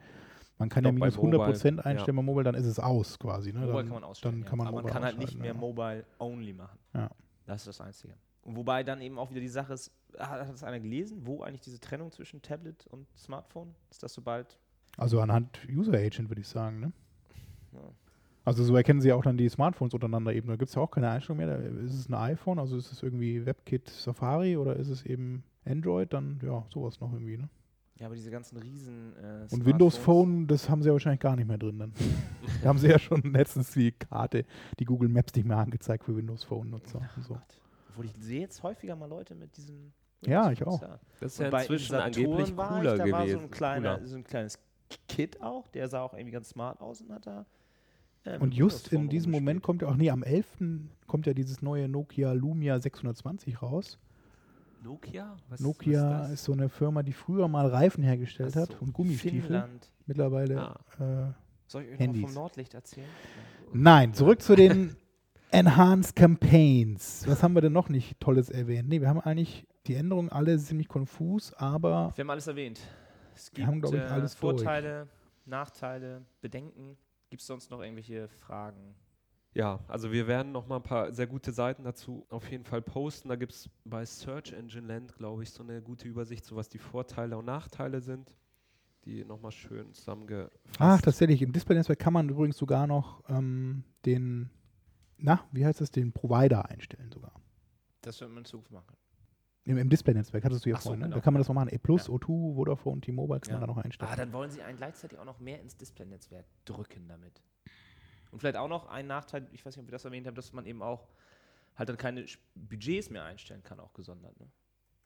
Man kann ja Doch, minus 100 Prozent einstellen bei Mobile, dann ist es aus quasi. Ne? Mobile dann, kann man ausstellen. Dann ja. kann man Aber man kann halt nicht mehr ja. Mobile only machen. Ja. Das ist das Einzige. Und wobei dann eben auch wieder die Sache ist, hat hat das einer gelesen, wo eigentlich diese Trennung zwischen Tablet und Smartphone? Ist das sobald. Also anhand User Agent würde ich sagen. Ne? Ja. Also so erkennen sie auch dann die Smartphones untereinander eben. Da gibt es ja auch keine Einstellung mehr. Da ist es ein iPhone, also ist es irgendwie WebKit Safari oder ist es eben Android, dann ja, sowas noch irgendwie. Ne? Ja, aber diese ganzen riesen. Äh, Und Windows Phone, das haben sie ja wahrscheinlich gar nicht mehr drin dann. da haben sie ja schon letztens die Karte, die Google Maps nicht mehr angezeigt für Windows Phone-Nutzer. und so. Gott. Obwohl ich sehe jetzt häufiger mal Leute mit diesem. Ja, ich auch. da. das ist Und ja bei inzwischen angeblich war cooler ich, da war so gewesen. ein, kleiner, so ein kleines Kit auch, der sah auch irgendwie ganz smart aus und hat da. äh, mit Und just Windows in Phone diesem Moment kommt ja auch, nee, am 11. kommt ja dieses neue Nokia Lumia 620 raus. Nokia? Was, Nokia was ist so eine Firma, die früher mal Reifen hergestellt Ach hat so. und Gummistiefel. Finnland. Mittlerweile. Ah. Äh, Soll ich euch noch Handys. vom Nordlicht erzählen? nein, zurück zu den Enhanced Campaigns. Was haben wir denn noch nicht Tolles erwähnt? Nee, wir haben eigentlich die Änderungen alle ziemlich konfus, aber Wir haben alles erwähnt. Es Wir haben, gibt, ich, äh, alles durch. Vorteile, Nachteile, Bedenken. Gibt es sonst noch irgendwelche Fragen? Ja, also wir werden noch mal ein paar sehr gute Seiten dazu auf jeden Fall posten. Da gibt es bei Search Engine Land, glaube ich, so eine gute Übersicht, so was die Vorteile und Nachteile sind, die nochmal schön zusammengefasst. ach, tatsächlich, im Display-Netzwerk kann man übrigens sogar noch ähm, den, na, wie heißt das, den Provider einstellen sogar. Das wird man in Zukunft machen. Im, im Display-Netzwerk hattest du ja Ach so, vorhin, ne? genau. Da kann man das noch machen. E Plus, Ja. O2, Vodafone, T-Mobile kann Ja. man da noch einstellen. Ah, dann wollen sie einen gleichzeitig auch noch mehr ins Display-Netzwerk drücken damit. Und vielleicht auch noch ein Nachteil, ich weiß nicht, ob wir das erwähnt haben, dass man eben auch halt dann keine Budgets mehr einstellen kann, auch gesondert. Ne?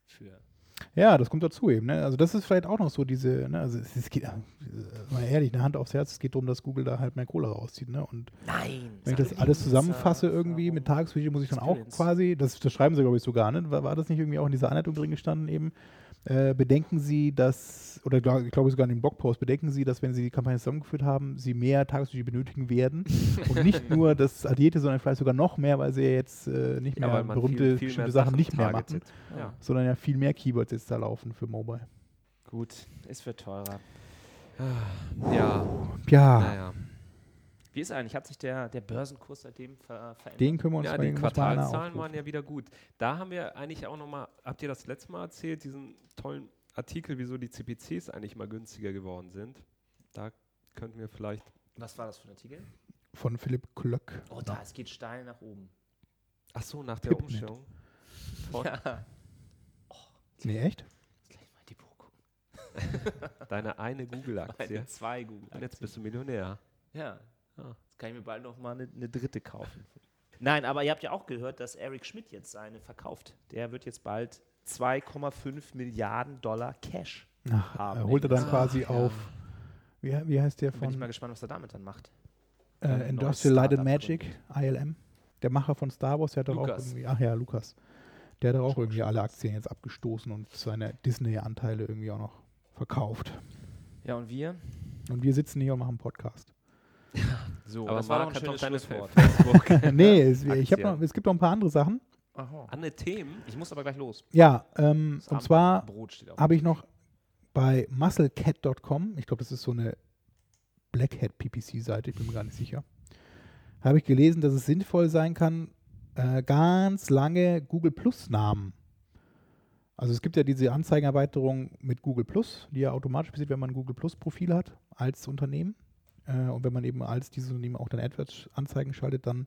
Für Ja, das kommt dazu eben. Ne? Also das ist vielleicht auch noch so diese, ne? also es, es geht, äh, mal ehrlich, eine Hand aufs Herz, es geht darum, dass Google da halt mehr Kohle rauszieht. Ne? Und Nein! wenn ich das alles zusammenfasse irgendwie mit Tagesbudget, muss ich dann auch quasi, das, das schreiben sie glaube ich sogar, ne? war, war das nicht irgendwie auch in dieser Anleitung drin gestanden eben, äh, bedenken Sie, dass, oder glaub, ich glaube sogar in dem Blogpost, bedenken Sie, dass wenn Sie die Kampagne zusammengeführt haben, Sie mehr Tagesbudget benötigen werden und nicht nur das Addierte, sondern vielleicht sogar noch mehr, weil Sie ja jetzt äh, nicht Ja, mehr berühmte viel, viel bestimmte mehr Sachen nicht mehr machen. Ja. sondern ja viel mehr Keywords jetzt da laufen für Mobile. Gut, es wird teurer. Ja, Ja, naja. Wie ist eigentlich? Hat sich der, der Börsenkurs seitdem ver verändert? den können wir uns Ja, mal die Quartalszahlen waren ja wieder gut. Da haben wir eigentlich auch nochmal, habt ihr das letzte Mal erzählt, diesen tollen Artikel, wieso die CPCs eigentlich mal günstiger geworden sind. Da könnten wir vielleicht, Was war das für ein Artikel? von Philipp Klöck. Oh, da, es geht steil nach oben. ach so, nach der. Umstellung. Ja. Nee, echt? Gleich mal in die Buch gucken. deiner eine Google-Aktie. Zwei Google. Und jetzt bist du Millionär. Ja. Ah. Jetzt kann ich mir bald noch mal eine, eine dritte kaufen. Nein, aber ihr habt ja auch gehört, dass Eric Schmidt jetzt seine verkauft. Der wird jetzt bald 2,5 Milliarden Dollar Cash Ach, haben. äh, holt er dann Ach, quasi auf, wie, wie heißt der Bin ich mal von gespannt, was er damit dann macht. äh, Industrial Light and Magic, ILM? Der Macher von Star Wars, der hat doch auch irgendwie, ach ja, Lukas. Der hat doch auch irgendwie alle Aktien jetzt abgestoßen und seine Disney-Anteile irgendwie auch noch verkauft. Ja, und wir? Und wir sitzen hier und machen Podcast. So, Aber das war doch Marc ein schönes deine Schlusswort. Facebook. nee, es, ich noch, es gibt noch ein paar andere Sachen. Aha. Anne Themen. Ich muss aber gleich los. Ja, ähm, und zwar habe ich noch bei musclecat.com, ich glaube, das ist so eine Black Hat PPC-Seite, ich bin mir gar nicht sicher, habe ich gelesen, dass es sinnvoll sein kann, äh, ganz lange Google Plus-Namen. Also es gibt ja diese Anzeigenerweiterung mit Google Plus, die ja automatisch passiert, wenn man ein Google Plus-Profil hat als Unternehmen. Äh, und wenn man eben als dieses Unternehmen auch dann AdWords-Anzeigen schaltet, dann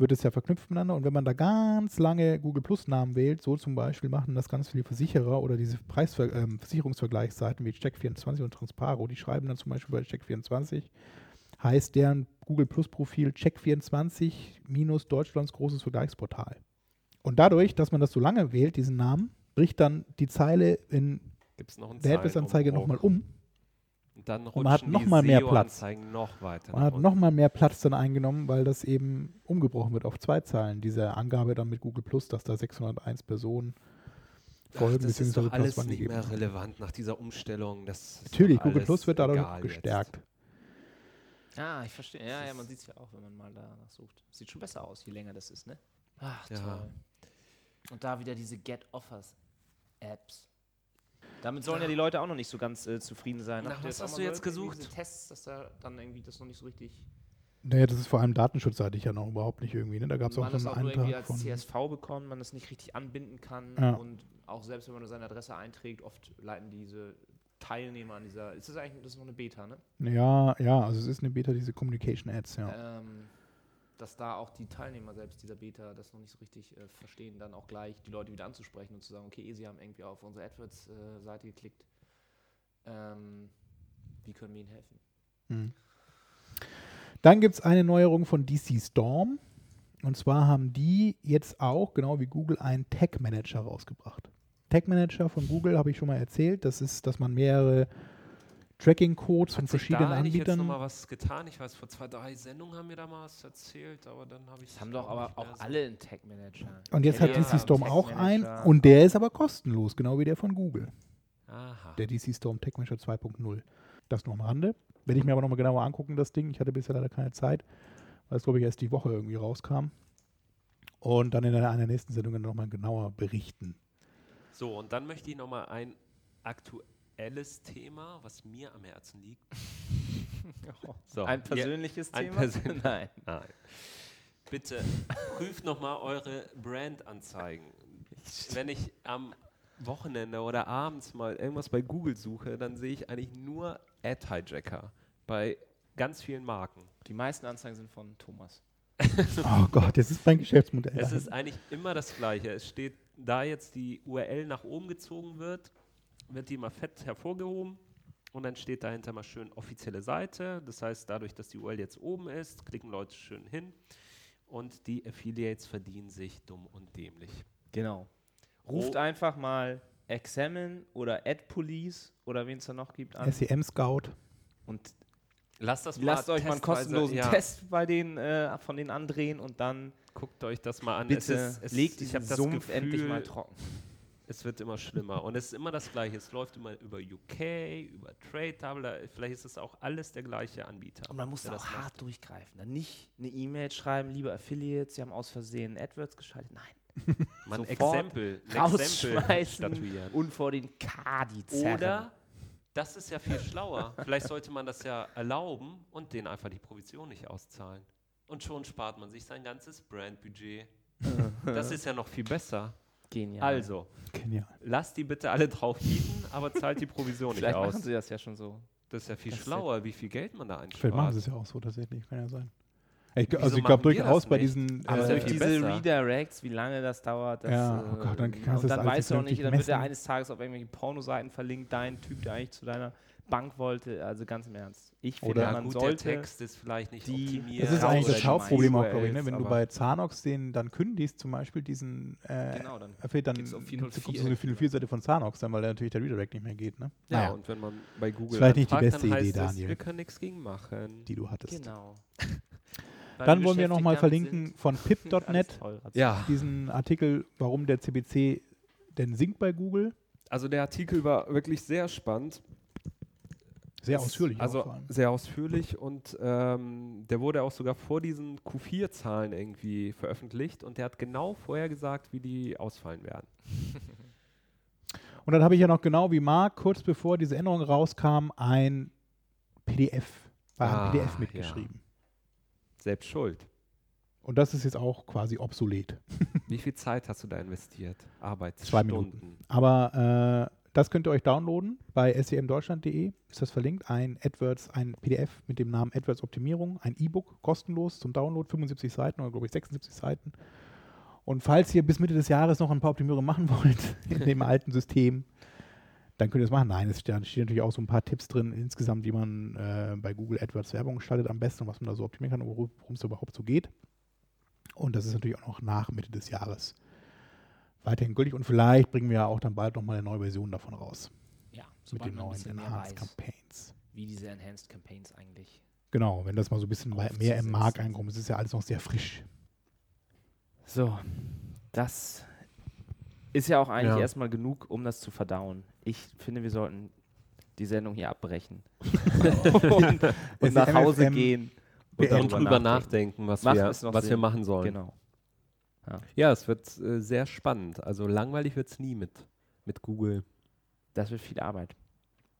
wird es ja verknüpft miteinander. Und wenn man da ganz lange Google Plus-Namen wählt, so zum Beispiel machen das ganz viele Versicherer oder diese Preisver ähm, Versicherungsvergleichsseiten wie Check24 und Transparo, die schreiben dann zum Beispiel bei Check24, heißt deren Google Plus-Profil Check24 minus Deutschlands großes Vergleichsportal. Und dadurch, dass man das so lange wählt, diesen Namen, bricht dann die Zeile in Gibt es noch der AdWords-Anzeige nochmal um. Und dann Und man hat rutschen noch die mal mehr Platz. Noch weiter. Man hat unten. nochmal mehr Platz dann eingenommen, weil das eben umgebrochen wird auf zwei Zeilen. Diese Angabe dann mit Google Plus, dass da 601 Personen Ach, folgen, das ist doch alles Plus nicht mehr relevant nach dieser Umstellung. Natürlich, Google Plus wird dadurch egal jetzt. gestärkt. Ah, ich verstehe. Ja, ja, man sieht es ja auch, wenn man mal danach sucht. Sieht schon besser aus, je länger das ist, ne? Ach, Ja. toll. Und da wieder diese Get Offers Apps. Damit sollen ja die Leute auch noch nicht so ganz äh, zufrieden sein. Nach was hast du jetzt gesucht? Tests, dass da dann irgendwie das noch nicht so richtig. Naja, das ist vor allem datenschutzseitig ja noch überhaupt nicht irgendwie. Ne? Da gab es auch man so das einen auch nur irgendwie Eintrag als. CSV bekommt, man das nicht richtig anbinden kann. Ja. Und auch selbst wenn man nur seine Adresse einträgt, oft leiten diese Teilnehmer an dieser. Ist das eigentlich das ist noch eine Beta, ne? Ja, ja, also es ist eine Beta, diese Communication Ads, ja. ähm, dass da auch die Teilnehmer selbst dieser Beta das noch nicht so richtig äh, verstehen, dann auch gleich die Leute wieder anzusprechen und zu sagen, okay, Sie haben irgendwie auf unsere AdWords-Seite geklickt. Ähm, wie können wir Ihnen helfen? Hm. Dann gibt es eine Neuerung von DC Storm. Und zwar haben die jetzt auch, genau wie Google, einen Tag Manager rausgebracht. Tag Manager von Google habe ich schon mal erzählt. Das ist, dass man mehrere Tracking-Codes von Hat verschiedenen da jetzt Anbietern. noch mal was getan? Ich weiß, vor zwei, drei Sendungen haben wir da mal was erzählt, aber dann habe ich Das haben doch aber auch alle einen Tag Manager. Und jetzt hat Ja, DC Storm auch einen und der ist aber kostenlos, genau wie der von Google. Aha. Der DC Storm Tech Manager 2.0. Das noch am Rande. Werde ich mir aber nochmal genauer angucken, das Ding. Ich hatte bisher leider keine Zeit, weil es, glaube ich, erst die Woche irgendwie rauskam. Und dann in einer, einer nächsten Sendung nochmal genauer berichten. So, und dann möchte ich noch mal ein aktuelles Thema, was mir am Herzen liegt. So, Ein persönliches ein Thema? persönlich- Nein. Nein. Bitte prüft noch mal eure Brandanzeigen. Wenn ich am Wochenende oder abends mal irgendwas bei Google suche, dann sehe ich eigentlich nur Ad-Hijacker bei ganz vielen Marken. Die meisten Anzeigen sind von Thomas. Oh Gott, das ist mein Geschäftsmodell. Es ist eigentlich immer das Gleiche. Es steht, da jetzt die URL nach oben gezogen wird, wird die mal fett hervorgehoben und dann steht dahinter mal schön offizielle Seite. Das heißt, dadurch, dass die URL jetzt oben ist, klicken Leute schön hin und die Affiliates verdienen sich dumm und dämlich. Genau. Ruft Oh. einfach mal Examine oder AdPolice oder wen es da noch gibt an SEM Scout. und Lasst das lasst mal euch mal einen kostenlosen ja, Test bei den, äh, von denen andrehen und dann Guckt euch das mal an. bitte es ist, es, legt ich diesen habe das Sumpf Gefühl, endlich mal trocken. Es wird immer schlimmer und es ist immer das Gleiche. Es läuft immer über UK, über Trade da- Vielleicht ist es auch alles der gleiche Anbieter. Und man muss da das auch macht. hart durchgreifen. Dann nicht eine E-Mail schreiben, liebe Affiliates, sie haben aus Versehen AdWords geschaltet. Nein, Man Exempel, rausschmeißen statuieren. und vor den Kadi zerren. Oder, das ist ja viel schlauer, vielleicht sollte man das ja erlauben und denen einfach die Provision nicht auszahlen. Und schon spart man sich sein ganzes Brandbudget. Das ist ja noch viel besser. Genial. Also, Genial. lasst die bitte alle drauf bieten, aber zahlt die Provision nicht Vielleicht aus. machen sie das ja schon so. Das ist ja viel Das schlauer, wie viel Geld man da Vielleicht machen einspart. sie es ja auch so tatsächlich, kann ja sein. Ich, Wieso also ich glaube durchaus bei diesen Aber äh, ja durch diese besser. Redirects, wie lange das dauert, das, Ja, äh, oh Gott, dann kannst du und dann weißt du auch nicht, dann wird er eines Tages auf irgendwelche Pornoseiten verlinkt, dein Typ, der eigentlich zu deiner Bank wollte, also ganz im Ernst. Ich finde, Oder- Ja, man gut, sollte der Text ist vielleicht nicht die- optimiert. Das ist eigentlich das die Hauptproblem auch, glaube ich. Ne? Wenn du bei Zanox den dann kündigst, zum Beispiel diesen äh, Genau, dann Affiliate, dann gibt's auf 404 du so eine 404-Seite von Zanox, dann, weil da natürlich der Redirect nicht mehr geht. Ne? Ja, Naja, und wenn man bei Google vielleicht nicht die anfragt, beste dann heißt Idee, es, Daniel. wir können nichts gegen machen. die du hattest. Genau. Dann wollen wir nochmal verlinken von pip.net Ja, diesen Artikel, warum der CPC denn sinkt bei Google. also der Artikel war wirklich sehr spannend. Sehr ausführlich. Also sehr ausführlich und ähm, der wurde auch sogar vor diesen Q4-Zahlen irgendwie veröffentlicht und der hat genau vorher gesagt, wie die ausfallen werden. Und dann habe ich ja noch genau wie Marc, kurz bevor diese Änderung rauskam, ein PDF, war Ah, ein PDF ja. mitgeschrieben. Selbst schuld. Und das ist jetzt auch quasi obsolet. Wie viel Zeit hast du da investiert? Zwei Arbeitsstunden. Minuten. Aber äh, das könnt ihr euch downloaden bei semdeutschland.de. Ist das verlinkt? Ein AdWords, ein PDF mit dem Namen AdWords Optimierung, ein E-Book kostenlos zum Download, 75 Seiten oder glaube ich 76 Seiten. Und falls ihr bis Mitte des Jahres noch ein paar Optimierungen machen wollt in dem alten System, dann könnt ihr es machen. Nein, es steht steht natürlich auch so ein paar Tipps drin, insgesamt, wie man äh, bei Google AdWords Werbung schaltet am besten und was man da so optimieren kann und worum es überhaupt so geht. Und das ist natürlich auch noch nach Mitte des Jahres weiterhin gültig. Und vielleicht bringen wir ja auch dann bald nochmal eine neue Version davon raus. Ja, mit den neuen Enhanced weiß, Campaigns. wie diese Enhanced Campaigns eigentlich. Genau, wenn das mal so ein bisschen mehr im. Markt einkommt. Es ist ja alles noch sehr frisch. So, das ist ja auch eigentlich Ja. erstmal genug, um das zu verdauen. Ich finde, wir sollten die Sendung hier abbrechen und, und nach Hause MFM gehen Und Und drüber nachdenken, was, Macht wir, was wir machen sollen. Genau. Ja, es wird äh, sehr spannend. Also langweilig wird es nie mit, mit Google. Das wird viel Arbeit.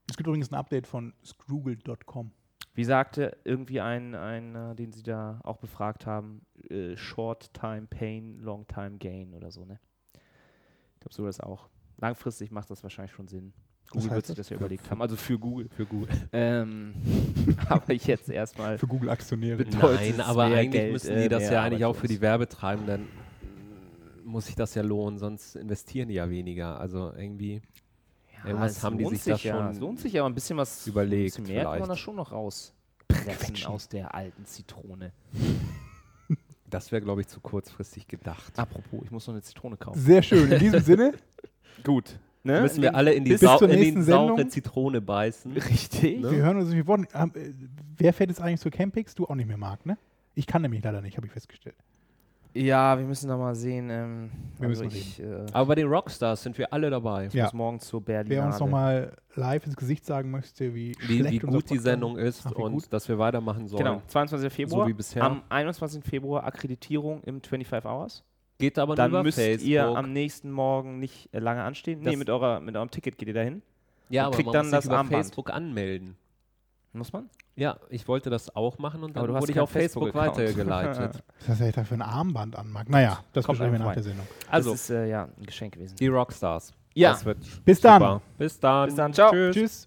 Es gibt übrigens ein Update von Scroogle.com. Wie sagte irgendwie ein, ein äh, den Sie da auch befragt haben, äh, Short Time Pain, Long Time Gain oder so, ne? Ich glaube, so ist auch. Langfristig macht das wahrscheinlich schon Sinn. Google wird heißt sich das? das ja überlegt haben. Also für Google. Für Google. Ähm, aber jetzt erstmal. Für Google-Aktionäre. Nein, aber eigentlich Geld, müssen äh, die das ja eigentlich auch für die Werbetreibenden, muss sich das ja lohnen, sonst investieren die ja weniger. Also irgendwie Ja, Irgendwas haben die lohnt sich da ja. schon Es lohnt sich ja aber ein bisschen was überlegt Ein bisschen mehr kann man vielleicht. da schon noch rauspressen aus der alten Zitrone. Das wäre, glaube ich, zu kurzfristig gedacht. Apropos, ich muss noch eine Zitrone kaufen. Sehr schön. In diesem Sinne, Gut. Ne? Müssen wir alle in die, Sau in die saure. Zitrone beißen. Richtig. wir hören uns. Wir wollen, ähm, äh, wer fährt jetzt eigentlich zu Campix? Du auch nicht mehr, Marc, ne? Ich kann nämlich leider nicht, habe ich festgestellt. Ja, wir müssen noch mal sehen. Ähm, Wir also müssen ich äh, Aber bei den Rockstars sind wir alle dabei. Ja. muss morgen zur Wer Berlinale. uns nochmal live ins Gesicht sagen möchte, wie, Wie, schlecht wie gut die Sendung ist Ach, und gut. dass wir weitermachen sollen. Genau, 22. Februar. wie bisher. Am 21. Februar Akkreditierung im 25 Hours. Geht aber Dann nur über müsst Facebook. ihr am nächsten Morgen nicht äh, lange anstehen. Nee, Das- mit, eurer, mit eurem Ticket geht ihr dahin. ja, und aber kriegt man dann muss das sich über Armband. Facebook anmelden. Muss man? Ja, ich wollte das auch machen und dann wurde ich auf Facebook, Facebook weitergeleitet. Was er da für ein Armband an, Marc? Naja, das kommt mir nach der Sendung. Also, das ist äh, ja ein Geschenk gewesen. Die Rockstars. Ja. Bis dann. Bis dann. Bis dann. Ciao. Tschüss. Tschüss.